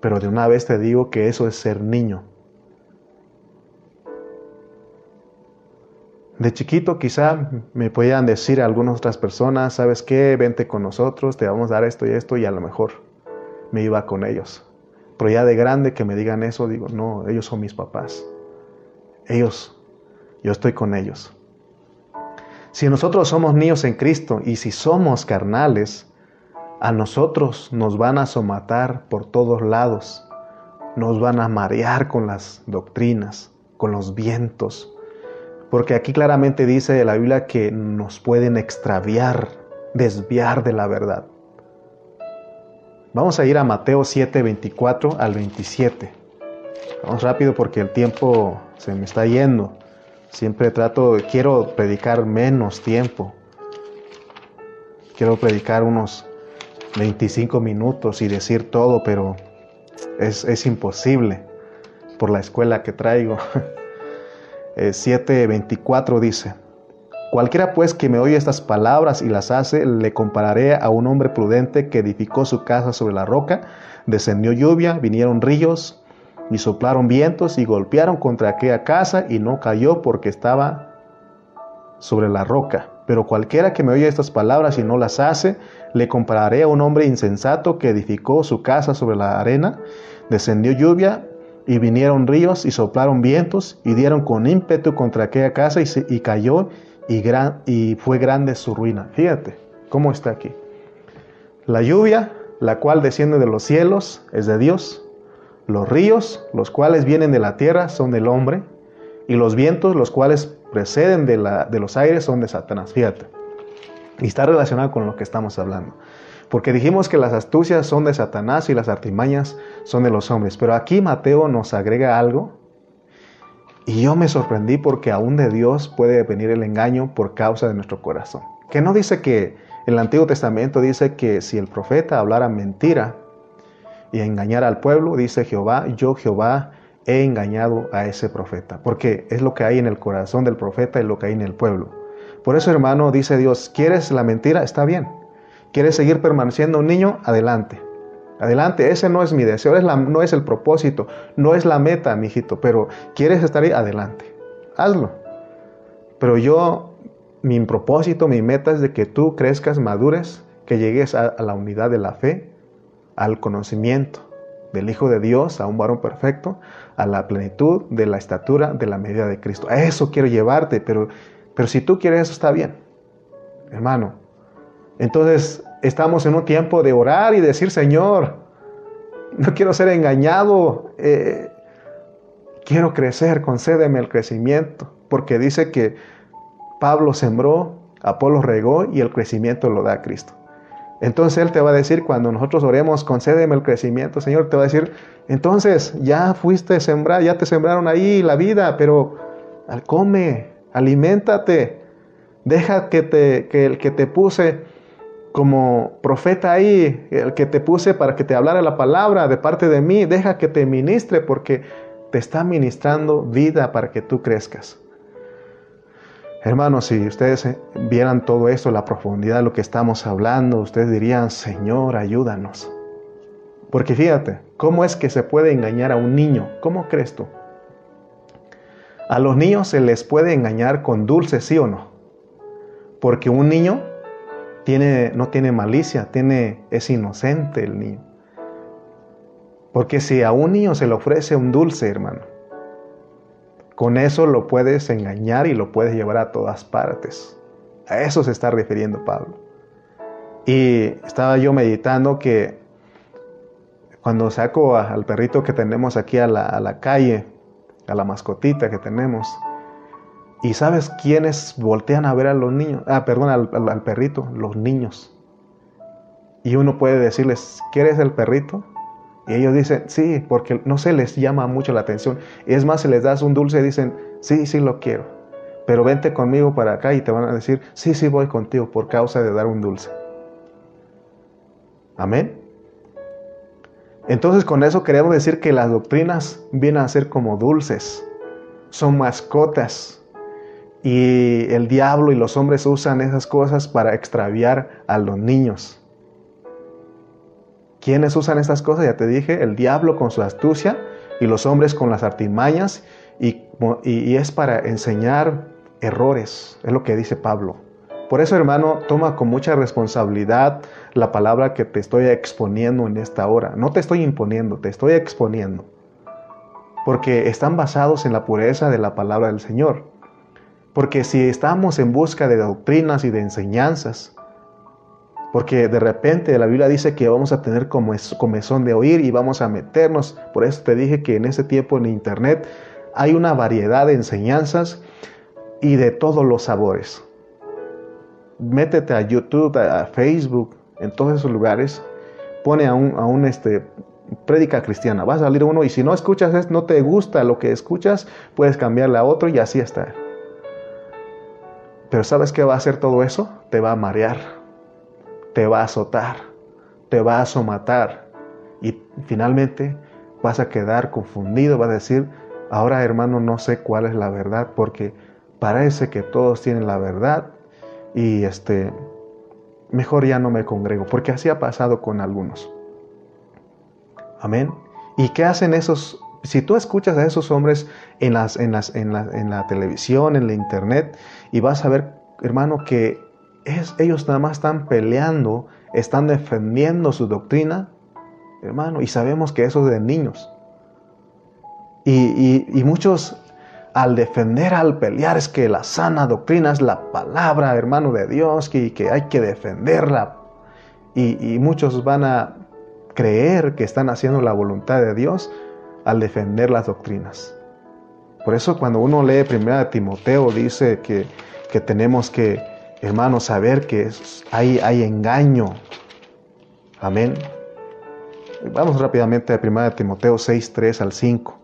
Pero de una vez te digo que eso es ser niño. De chiquito quizá me podían decir a algunas otras personas, ¿sabes qué? Vente con nosotros, te vamos a dar esto y esto y a lo mejor me iba con ellos. Pero ya de grande que me digan eso, digo, no, ellos son mis papás. Ellos, yo estoy con ellos. Si nosotros somos niños en Cristo y si somos carnales, a nosotros nos van a somatar por todos lados, nos van a marear con las doctrinas, con los vientos, porque aquí claramente dice la Biblia que nos pueden extraviar, desviar de la verdad. Vamos a ir a Mateo 7, 24 al 27. Vamos rápido porque el tiempo se me está yendo. Siempre trato, quiero predicar menos tiempo. Quiero predicar unos 25 minutos y decir todo, pero es, imposible por la escuela que traigo. 7.24 eh, dice, Cualquiera pues que me oye estas palabras y las hace, le compararé a un hombre prudente que edificó su casa sobre la roca, descendió lluvia, vinieron ríos, y soplaron vientos y golpearon contra aquella casa y no cayó porque estaba sobre la roca. Pero cualquiera que me oye estas palabras y no las hace, le compararé a un hombre insensato que edificó su casa sobre la arena, descendió lluvia y vinieron ríos y soplaron vientos y dieron con ímpetu contra aquella casa y, cayó y, gran, fue grande su ruina. Fíjate cómo está aquí. La lluvia, la cual desciende de los cielos, es de Dios los ríos, los cuales vienen de la tierra, son del hombre, y los vientos, los cuales preceden de, de los aires, son de Satanás. Fíjate. Y está relacionado con lo que estamos hablando. Porque dijimos que las astucias son de Satanás y las artimañas son de los hombres. Pero aquí Mateo nos agrega algo. Y yo me sorprendí porque aún de Dios puede venir el engaño por causa de nuestro corazón. Que no dice que el Antiguo Testamento dice que si el profeta hablara mentira, y engañar al pueblo, dice Jehová, yo Jehová he engañado a ese profeta, porque es lo que hay en el corazón del profeta y lo que hay en el pueblo. Por eso, hermano, dice Dios, ¿quieres la mentira? Está bien. ¿Quieres seguir permaneciendo un niño? Adelante. Adelante, ese no es mi deseo, no es el propósito, no es la meta, mijito, pero quieres estar ahí, adelante. Hazlo. Pero yo, mi propósito, mi meta es de que tú crezcas, madures, que llegues a la unidad de la fe al conocimiento del Hijo de Dios, a un varón perfecto, a la plenitud de la estatura de la medida de Cristo. A eso quiero llevarte, pero, pero si tú quieres eso está bien, hermano. Entonces estamos en un tiempo de orar y decir, Señor, no quiero ser engañado, eh, quiero crecer, concédeme el crecimiento, porque dice que Pablo sembró, Apolo regó y el crecimiento lo da Cristo. Entonces Él te va a decir, cuando nosotros oremos, concédeme el crecimiento, Señor, te va a decir, entonces ya fuiste sembrar, ya te sembraron ahí la vida, pero come, aliméntate, deja que, te, que el que te puse como profeta ahí, el que te puse para que te hablara la palabra de parte de mí, deja que te ministre porque te está ministrando vida para que tú crezcas. Hermanos, si ustedes vieran todo esto, la profundidad de lo que estamos hablando, ustedes dirían, Señor, ayúdanos. Porque fíjate, ¿cómo es que se puede engañar a un niño? ¿Cómo crees tú? A los niños se les puede engañar con dulce, sí o no. Porque un niño tiene, no tiene malicia, tiene, es inocente el niño. Porque si a un niño se le ofrece un dulce, hermano, con eso lo puedes engañar y lo puedes llevar a todas partes. A eso se está refiriendo Pablo. Y estaba yo meditando que cuando saco al perrito que tenemos aquí a la, a la calle, a la mascotita que tenemos. ¿Y sabes quiénes voltean a ver a los niños? Ah, perdón, al, perrito, los niños. Y uno puede decirles, ¿quieres el perrito? Y ellos dicen, sí, porque no se les llama mucho la atención. Es más, si les das un dulce, dicen, sí, sí lo quiero. Pero vente conmigo para acá y te van a decir, sí, sí voy contigo por causa de dar un dulce. Amén. Entonces con eso queremos decir que las doctrinas vienen a ser como dulces, son mascotas. Y el diablo y los hombres usan esas cosas para extraviar a los niños. ¿Quiénes usan estas cosas? Ya te dije, el diablo con su astucia y los hombres con las artimañas y, y es para enseñar errores, es lo que dice Pablo. Por eso, hermano, toma con mucha responsabilidad la palabra que te estoy exponiendo en esta hora. No te estoy imponiendo, te estoy exponiendo. Porque están basados en la pureza de la palabra del Señor. Porque si estamos en busca de doctrinas y de enseñanzas, porque de repente la Biblia dice que vamos a tener comezón de oír y vamos a meternos. Por eso te dije que en ese tiempo en Internet hay una variedad de enseñanzas y de todos los sabores métete a YouTube, a Facebook, en todos esos lugares, pone a un, a este, prédica cristiana. Va a salir uno y si no escuchas, no te gusta lo que escuchas, puedes cambiarle a otro y así está. Pero ¿sabes qué va a hacer todo eso? Te va a marear, te va a azotar, te va a somatar y finalmente vas a quedar confundido, vas a decir, ahora hermano no sé cuál es la verdad porque parece que todos tienen la verdad y este, mejor ya no me congrego, porque así ha pasado con algunos. Amén. ¿Y qué hacen esos? Si tú escuchas a esos hombres en, las, en, las, en, la, en la televisión, en la internet, y vas a ver, hermano, que ellos nada más están peleando, están defendiendo su doctrina, hermano, y sabemos que eso es de niños. Y, y, muchos al defender, al pelear, es que la sana doctrina es la palabra, hermano de Dios, y que hay que defenderla. Y, muchos van a creer que están haciendo la voluntad de Dios al defender las doctrinas. Por eso cuando uno lee 1 Timoteo dice que, que tenemos que, hermanos, saber que hay, hay engaño. Amén. Vamos rápidamente a 1 Timoteo 6, 3 al 5.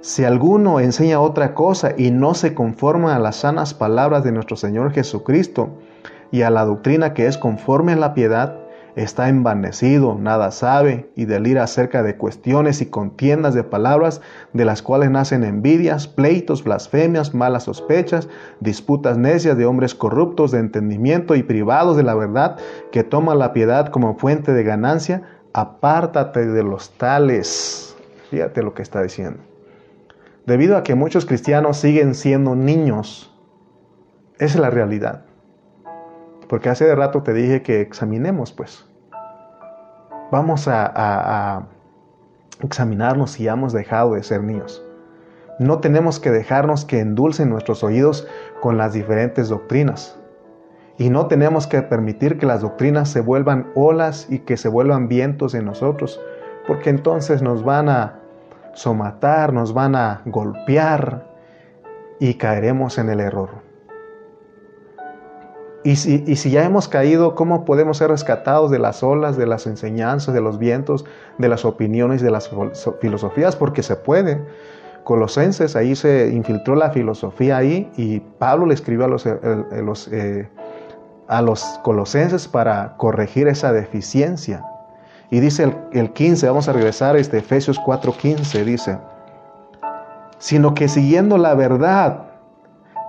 Si alguno enseña otra cosa y no se conforma a las sanas palabras de nuestro Señor Jesucristo y a la doctrina que es conforme a la piedad, está envanecido, nada sabe y delira acerca de cuestiones y contiendas de palabras de las cuales nacen envidias, pleitos, blasfemias, malas sospechas, disputas necias de hombres corruptos de entendimiento y privados de la verdad, que toman la piedad como fuente de ganancia. Apártate de los tales. Fíjate lo que está diciendo debido a que muchos cristianos siguen siendo niños. Esa es la realidad. Porque hace de rato te dije que examinemos, pues. Vamos a, a examinarnos si hemos dejado de ser niños. No tenemos que dejarnos que endulcen nuestros oídos con las diferentes doctrinas. Y no tenemos que permitir que las doctrinas se vuelvan olas y que se vuelvan vientos en nosotros, porque entonces nos van a somatar, nos van a golpear y caeremos en el error. Y si, ya hemos caído, ¿cómo podemos ser rescatados de las olas, de las enseñanzas, de los vientos, de las opiniones, de las filosofías? Porque se puede. Colosenses, ahí se infiltró la filosofía ahí y Pablo le escribió a los, eh, eh, a los colosenses para corregir esa deficiencia. Y dice el, 15, vamos a regresar a este Efesios 4:15, dice, sino que siguiendo la verdad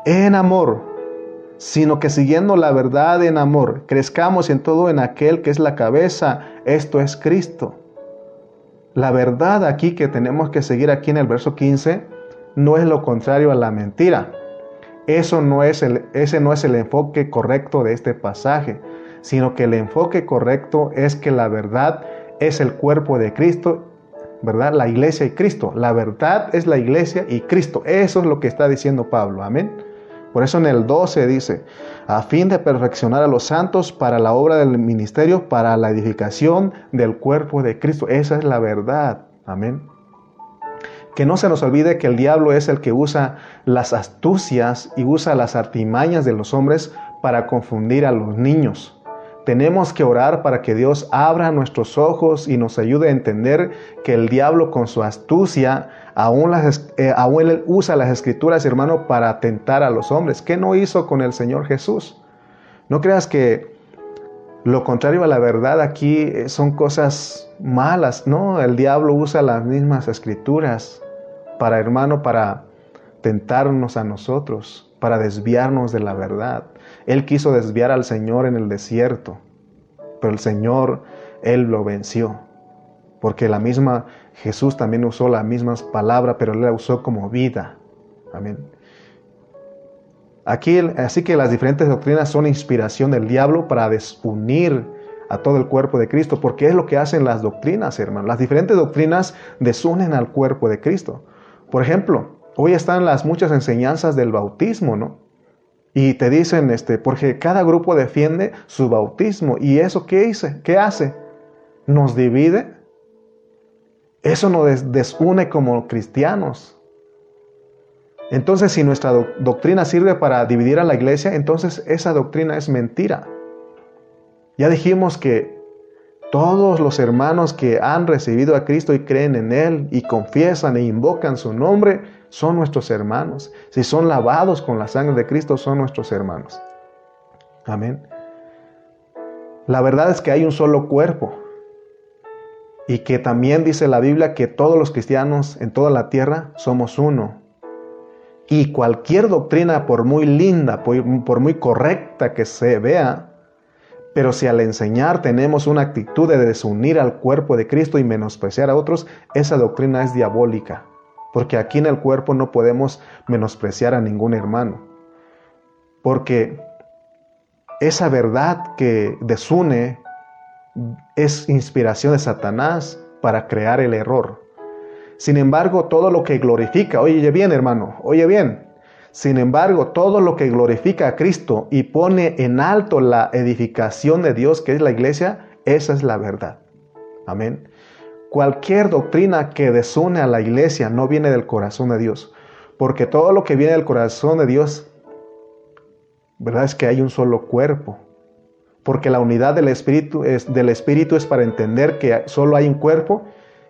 en amor, sino que siguiendo la verdad en amor, crezcamos en todo en aquel que es la cabeza, esto es Cristo. La verdad aquí que tenemos que seguir aquí en el verso 15 no es lo contrario a la mentira. Eso no es el, ese no es el enfoque correcto de este pasaje, sino que el enfoque correcto es que la verdad es el cuerpo de Cristo, ¿verdad? La iglesia y Cristo. La verdad es la iglesia y Cristo. Eso es lo que está diciendo Pablo. Amén. Por eso en el 12 dice, a fin de perfeccionar a los santos para la obra del ministerio, para la edificación del cuerpo de Cristo. Esa es la verdad. Amén. Que no se nos olvide que el diablo es el que usa las astucias y usa las artimañas de los hombres para confundir a los niños. Tenemos que orar para que Dios abra nuestros ojos y nos ayude a entender que el diablo con su astucia aún, eh, él usa las escrituras, hermano, para tentar a los hombres. ¿Qué no hizo con el Señor Jesús? No creas que lo contrario a la verdad aquí eh, son cosas malas. No, el diablo usa las mismas escrituras para, hermano, para tentarnos a nosotros, para desviarnos de la verdad. Él quiso desviar al Señor en el desierto, pero el Señor, Él lo venció. Porque la misma Jesús también usó las mismas palabras, pero la usó como vida. Amén. Aquí, así que las diferentes doctrinas son inspiración del diablo para desunir a todo el cuerpo de Cristo, porque es lo que hacen las doctrinas, hermano. Las diferentes doctrinas desunen al cuerpo de Cristo. Por ejemplo, hoy están las muchas enseñanzas del bautismo, ¿no? Y te dicen, este, porque cada grupo defiende su bautismo. ¿Y eso qué, hice? qué hace? ¿Nos divide? Eso nos desune como cristianos. Entonces, si nuestra doctrina sirve para dividir a la iglesia, entonces esa doctrina es mentira. Ya dijimos que todos los hermanos que han recibido a Cristo y creen en Él y confiesan e invocan su nombre, son nuestros hermanos. Si son lavados con la sangre de Cristo, son nuestros hermanos. Amén. La verdad es que hay un solo cuerpo y que también dice la Biblia que todos los cristianos en toda la tierra somos uno. Y cualquier doctrina, por muy linda, por muy correcta que se vea, pero si al enseñar tenemos una actitud de desunir al cuerpo de Cristo y menospreciar a otros, esa doctrina es diabólica porque aquí en el cuerpo no podemos menospreciar a ningún hermano, porque esa verdad que desune es inspiración de Satanás para crear el error. Sin embargo, todo lo que glorifica, oye bien hermano, oye bien, sin embargo, todo lo que glorifica a Cristo y pone en alto la edificación de Dios, que es la iglesia, esa es la verdad. Amén. Cualquier doctrina que desune a la iglesia no viene del corazón de Dios, porque todo lo que viene del corazón de Dios, verdad es que hay un solo cuerpo, porque la unidad del espíritu es del espíritu es para entender que solo hay un cuerpo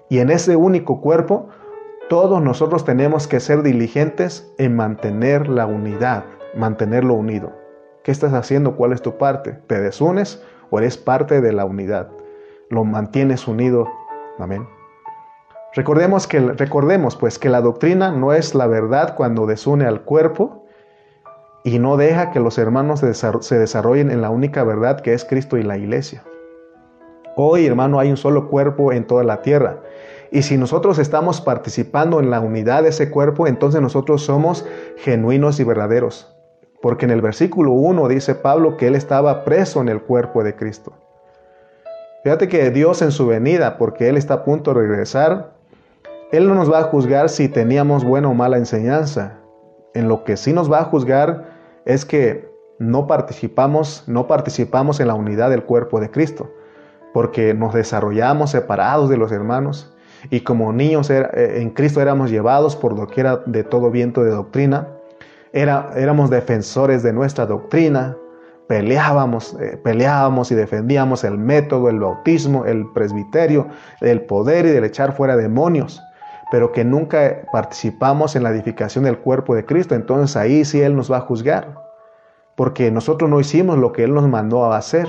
y en ese único cuerpo todos nosotros tenemos que ser diligentes en mantener la unidad, mantenerlo unido. ¿Qué estás haciendo? ¿Cuál es tu parte? ¿Te desunes o eres parte de la unidad? Lo mantienes unido Amén. Recordemos, que, recordemos pues que la doctrina no es la verdad cuando desune al cuerpo y no deja que los hermanos se desarrollen en la única verdad que es Cristo y la iglesia. Hoy, hermano, hay un solo cuerpo en toda la tierra. Y si nosotros estamos participando en la unidad de ese cuerpo, entonces nosotros somos genuinos y verdaderos. Porque en el versículo 1 dice Pablo que él estaba preso en el cuerpo de Cristo. Fíjate que Dios en su venida, porque Él está a punto de regresar, Él no nos va a juzgar si teníamos buena o mala enseñanza. En lo que sí nos va a juzgar es que no participamos, no participamos en la unidad del cuerpo de Cristo, porque nos desarrollamos separados de los hermanos y como niños eh, en Cristo éramos llevados por doquiera de todo viento de doctrina, Era, éramos defensores de nuestra doctrina, peleábamos, eh, peleábamos y defendíamos el método, el bautismo, el presbiterio, el poder y del echar fuera demonios, pero que nunca participamos en la edificación del cuerpo de Cristo, entonces ahí sí Él nos va a juzgar, porque nosotros no hicimos lo que Él nos mandó a hacer.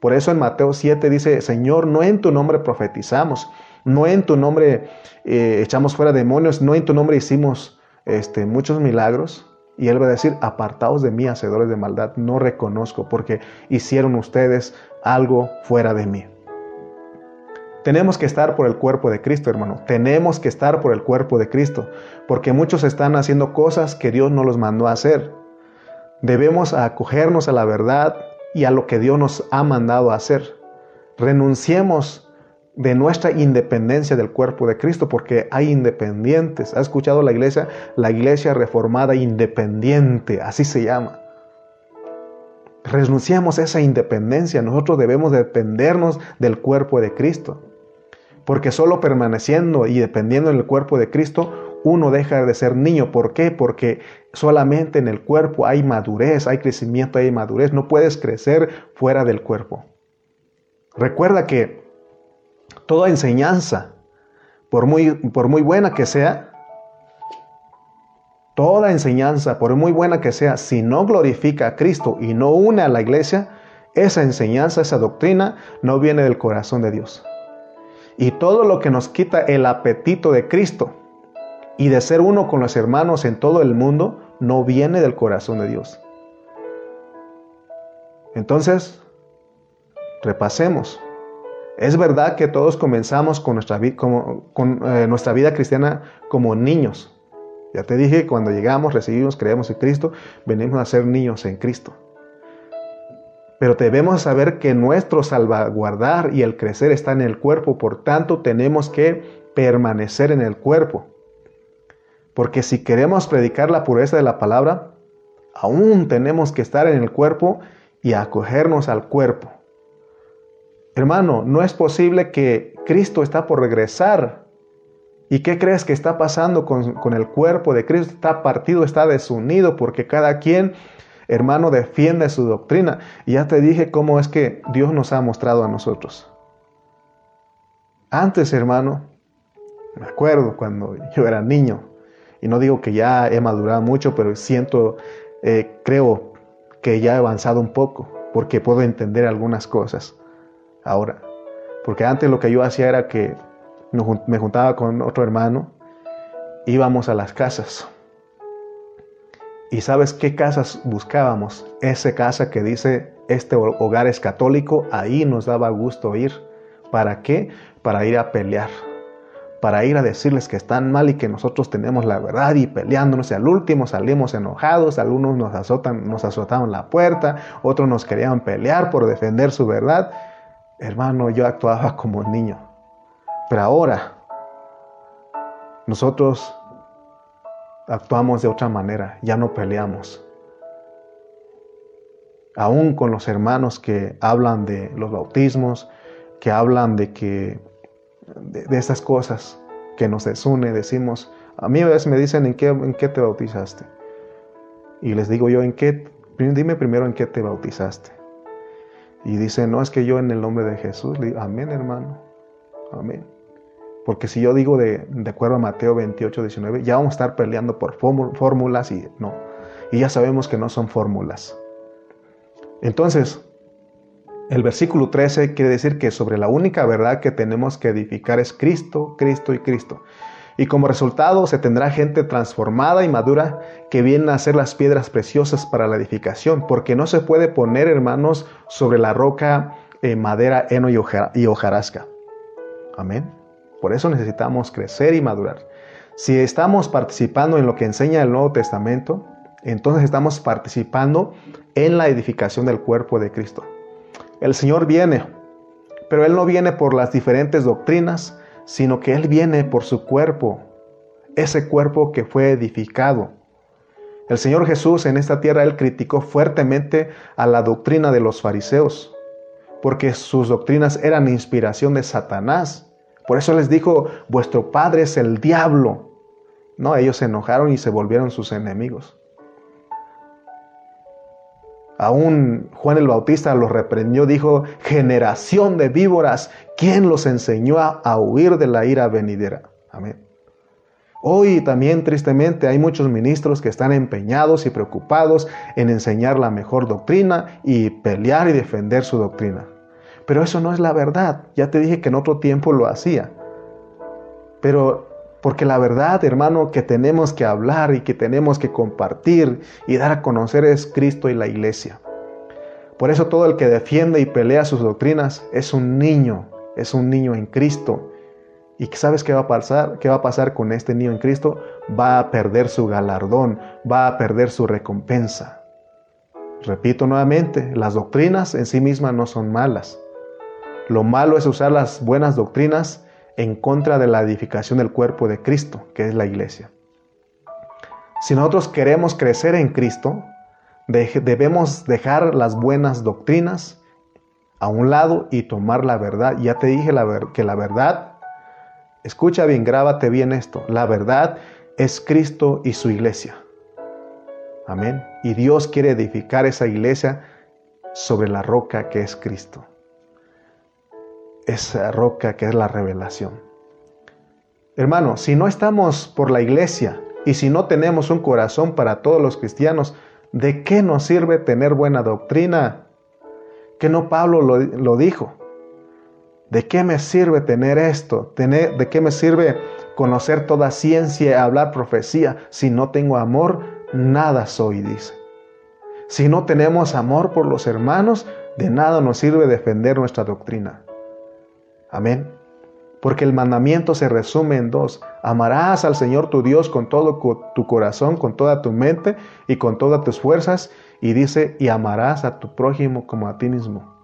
Por eso en Mateo 7 dice, Señor, no en tu nombre profetizamos, no en tu nombre eh, echamos fuera demonios, no en tu nombre hicimos este, muchos milagros. Y Él va a decir, apartaos de mí, hacedores de maldad, no reconozco porque hicieron ustedes algo fuera de mí. Tenemos que estar por el cuerpo de Cristo, hermano. Tenemos que estar por el cuerpo de Cristo, porque muchos están haciendo cosas que Dios no los mandó a hacer. Debemos acogernos a la verdad y a lo que Dios nos ha mandado a hacer. Renunciemos de nuestra independencia del cuerpo de Cristo, porque hay independientes. ¿Ha escuchado la iglesia? La iglesia reformada independiente, así se llama. Renunciamos a esa independencia. Nosotros debemos dependernos del cuerpo de Cristo. Porque solo permaneciendo y dependiendo en el cuerpo de Cristo, uno deja de ser niño. ¿Por qué? Porque solamente en el cuerpo hay madurez, hay crecimiento, hay madurez. No puedes crecer fuera del cuerpo. Recuerda que toda enseñanza, por muy, por muy buena que sea, toda enseñanza, por muy buena que sea, si no glorifica a Cristo y no une a la iglesia, esa enseñanza, esa doctrina no viene del corazón de Dios. Y todo lo que nos quita el apetito de Cristo y de ser uno con los hermanos en todo el mundo, no viene del corazón de Dios. Entonces, repasemos. Es verdad que todos comenzamos con nuestra, eh, vida cristiana como niños. Ya te dije, cuando llegamos, recibimos, creemos en Cristo, venimos a ser niños en Cristo. Pero debemos saber que nuestro salvaguardar y el crecer está en el cuerpo, por tanto tenemos que permanecer en el cuerpo. Porque si queremos predicar la pureza de la palabra, aún tenemos que estar en el cuerpo y acogernos al cuerpo. Hermano, no es posible que Cristo está por regresar. ¿Y qué crees que está pasando con, con el cuerpo de Cristo? Está partido, está desunido, porque cada quien hermano, defiende su doctrina. Y ya te dije cómo es que Dios nos ha mostrado a nosotros. Antes, hermano, me acuerdo cuando yo era niño, y no digo que ya he madurado mucho, pero siento, eh, creo que ya he avanzado un poco, porque puedo entender algunas cosas ahora. Porque antes lo que yo hacía era que me juntaba con otro hermano, íbamos a las casas ¿Y sabes qué casas buscábamos? Esa casa que dice, este hogar es católico, ahí nos daba gusto ir. ¿Para qué? Para ir a pelear. Para ir a decirles que están mal y que nosotros tenemos la verdad y peleándonos. Y al último salimos enojados, algunos nos, azotan, nos azotaron la puerta, otros nos querían pelear por defender su verdad. Hermano, yo actuaba como niño. Pero ahora, nosotros actuamos de otra manera, ya no peleamos. Aún con los hermanos que hablan de los bautismos, que hablan de que de, estas cosas que nos desune, decimos, a mí a veces me dicen en qué, en qué te bautizaste. Y les digo yo, ¿en qué? Dime primero en qué te bautizaste. Y dicen, no, es que yo en el nombre de Jesús. Le digo, amén, hermano. Amén. Porque si yo digo de, acuerdo a Mateo 28, 19, ya vamos a estar peleando por fórmulas y no. Y ya sabemos que no son fórmulas. Entonces, el versículo 13 quiere decir que sobre la única verdad que tenemos que edificar es Cristo, Cristo y Cristo. Y como resultado se tendrá gente transformada y madura que viene a ser las piedras preciosas para la edificación, porque no se puede poner, hermanos, sobre la roca eh, madera, heno y hojarasca. Amén. Por eso necesitamos crecer y madurar. Si estamos participando en lo que enseña el Nuevo Testamento, entonces estamos participando en la edificación del cuerpo de Cristo. El Señor viene, pero Él no viene por las diferentes doctrinas, sino que Él viene por su cuerpo, ese cuerpo que fue edificado. El Señor Jesús en esta tierra, Él criticó fuertemente a la doctrina de los fariseos, porque sus doctrinas eran inspiración de Satanás por eso les dijo, vuestro padre es el diablo. No, ellos se enojaron y se volvieron sus enemigos. Aún Juan el Bautista los reprendió, dijo, generación de víboras, ¿quién los enseñó a, huir de la ira venidera? Amén. Hoy también tristemente hay muchos ministros que están empeñados y preocupados en enseñar la mejor doctrina y pelear y defender su doctrina. Pero eso no es la verdad. Ya te dije que en otro tiempo lo hacía. Pero Porque la verdad, hermano, que tenemos que hablar y que tenemos que compartir y dar a conocer es Cristo y la iglesia. Por eso todo el que defiende y pelea sus doctrinas es un niño, es un niño en Cristo. ¿Y sabes qué va a pasar? ¿Qué va a pasar con este niño en Cristo? Va a perder su galardón, va a perder su recompensa. Repito nuevamente, las doctrinas en sí mismas no son malas. Lo malo es usar las buenas doctrinas en contra de la edificación del cuerpo de Cristo, que es la iglesia. Si nosotros queremos crecer en Cristo, debemos dejar las buenas doctrinas a un lado y tomar la verdad. Ya te dije que la verdad, escucha bien, grábate bien esto, la verdad es Cristo y su iglesia. Amén. Y Dios quiere edificar esa iglesia sobre la roca que es Cristo. Esa roca que es la revelación. Hermano, si no estamos por la iglesia y si no tenemos un corazón para todos los cristianos, ¿de qué nos sirve tener buena doctrina? Que no Pablo lo, dijo. ¿De qué me sirve tener esto? ¿De qué me sirve conocer toda ciencia y hablar profecía si no tengo amor? nada soy, dice. Si no tenemos amor por los hermanos, de nada nos sirve defender nuestra doctrina. Amén. Porque el mandamiento se resume en dos. Amarás al Señor tu Dios con todo tu corazón, con toda tu mente y con todas tus fuerzas. Y dice, y amarás a tu prójimo como a ti mismo.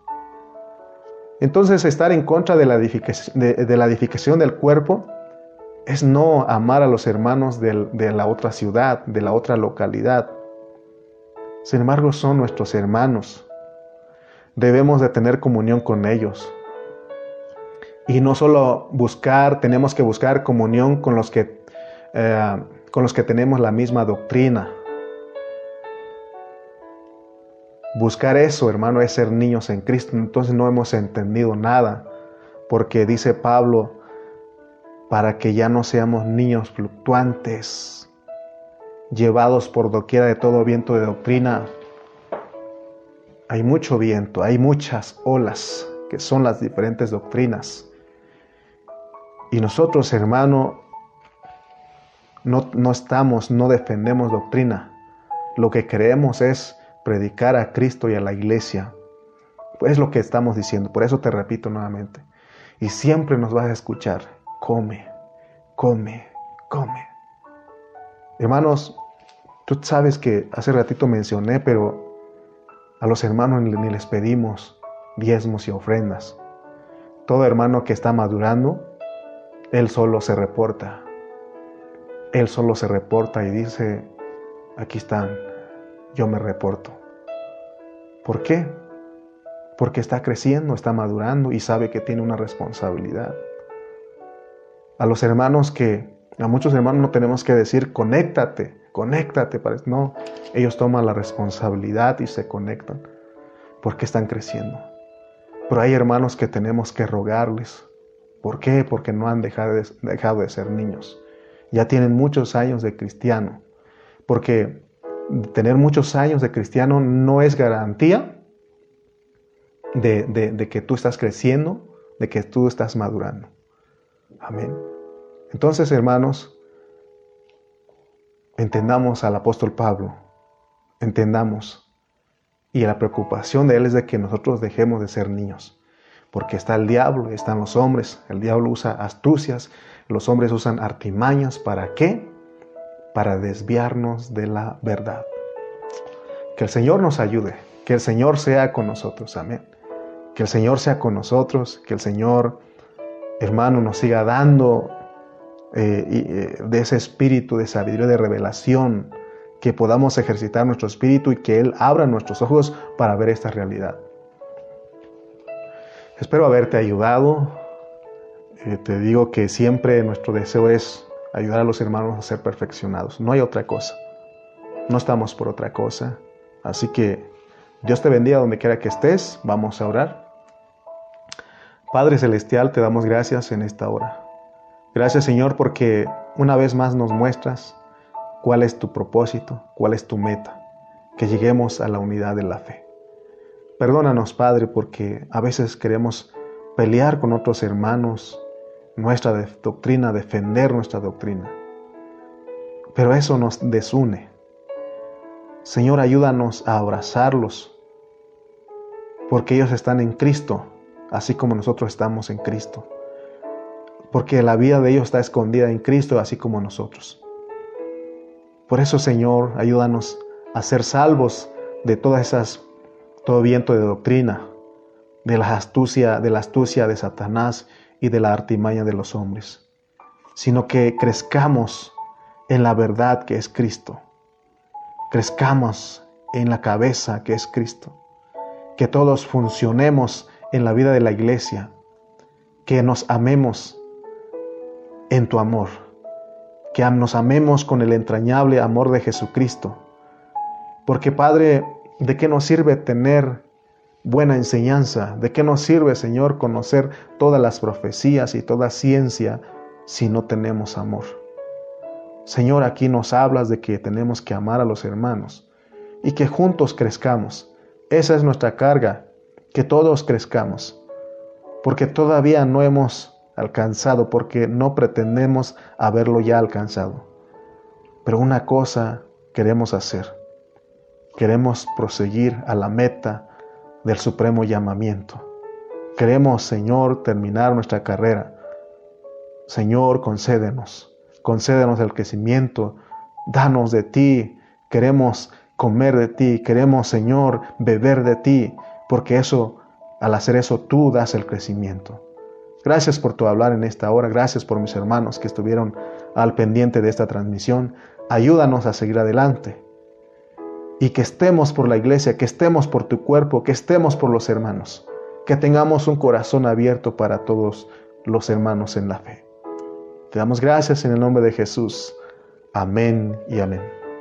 Entonces estar en contra de la edificación del cuerpo es no amar a los hermanos de la otra ciudad, de la otra localidad. Sin embargo, son nuestros hermanos. Debemos de tener comunión con ellos. Y no solo buscar, tenemos que buscar comunión con los que, eh, con los que tenemos la misma doctrina. Buscar eso, hermano, es ser niños en Cristo. Entonces no hemos entendido nada. Porque dice Pablo, para que ya no seamos niños fluctuantes, llevados por doquiera de todo viento de doctrina. Hay mucho viento, hay muchas olas que son las diferentes doctrinas. Y nosotros, hermano, no, no estamos, no defendemos doctrina. Lo que creemos es predicar a Cristo y a la iglesia. Es lo que estamos diciendo. Por eso te repito nuevamente. Y siempre nos vas a escuchar come, come, come. Hermanos, tú sabes que hace ratito mencioné, pero a los hermanos ni les pedimos diezmos y ofrendas. Todo hermano que está madurando, él solo se reporta. Él solo se reporta y dice, aquí están, yo me reporto. ¿Por qué? Porque está creciendo, está madurando y sabe que tiene una responsabilidad a los hermanos que, a muchos hermanos no tenemos que decir, conéctate, conéctate. No, ellos toman la responsabilidad y se conectan porque están creciendo. Pero hay hermanos que tenemos que rogarles. ¿Por qué? Porque no han dejado de, dejado de ser niños. Ya tienen muchos años de cristiano. Porque tener muchos años de cristiano no es garantía de que tú estás creciendo, de que tú estás madurando. Amén. Entonces, hermanos, entendamos al apóstol Pablo, entendamos. Y la preocupación de él es de que nosotros dejemos de ser niños. Porque está el diablo, están los hombres. El diablo usa astucias, los hombres usan artimañas. ¿Para qué? Para desviarnos de la verdad. Que el Señor nos ayude, que el Señor sea con nosotros. Amén. Que el Señor sea con nosotros, que el Señor hermano, nos siga dando eh, eh, de ese espíritu de sabiduría, de revelación, que podamos ejercitar nuestro espíritu y que Él abra nuestros ojos para ver esta realidad. Espero haberte ayudado. Eh, te digo que siempre nuestro deseo es ayudar a los hermanos a ser perfeccionados. No hay otra cosa. No estamos por otra cosa. Así que Dios te bendiga donde quiera que estés. Vamos a orar. Padre Celestial, te damos gracias en esta hora. Gracias Señor porque una vez más nos muestras cuál es tu propósito, cuál es tu meta, que lleguemos a la unidad de la fe. Perdónanos Padre porque a veces queremos pelear con otros hermanos nuestra doctrina, defender nuestra doctrina. Pero eso nos desune. Señor, ayúdanos a abrazarlos, porque ellos están en Cristo, así como nosotros estamos en Cristo. Porque la vida de ellos está escondida en Cristo, así como nosotros. Por eso, Señor, ayúdanos a ser salvos de todas esas, todo viento de doctrina, de la astucia, de la astucia de Satanás y de la artimaña de los hombres, sino que crezcamos en la verdad que es Cristo. Crezcamos en la cabeza que es Cristo. Que todos funcionemos en la vida de la iglesia. Que nos amemos en tu amor. Que nos amemos con el entrañable amor de Jesucristo. Porque Padre, ¿de qué nos sirve tener buena enseñanza? ¿De qué nos sirve, Señor, conocer todas las profecías y toda ciencia si no tenemos amor? Señor, aquí nos hablas de que tenemos que amar a los hermanos y que juntos crezcamos. Esa es nuestra carga, que todos crezcamos, porque todavía no hemos alcanzado, porque no pretendemos haberlo ya alcanzado. Pero una cosa queremos hacer, queremos proseguir a la meta del supremo llamamiento. Queremos, Señor, terminar nuestra carrera. Señor, concédenos concédenos el crecimiento, danos de ti, queremos comer de ti, queremos, Señor, beber de ti, porque eso, al hacer eso, tú das el crecimiento. Gracias por tu hablar en esta hora, gracias por mis hermanos que estuvieron al pendiente de esta transmisión. Ayúdanos a seguir adelante y que estemos por la iglesia, que estemos por tu cuerpo, que estemos por los hermanos, que tengamos un corazón abierto para todos los hermanos en la fe. Te damos gracias en el nombre de Jesús. Amén y amén.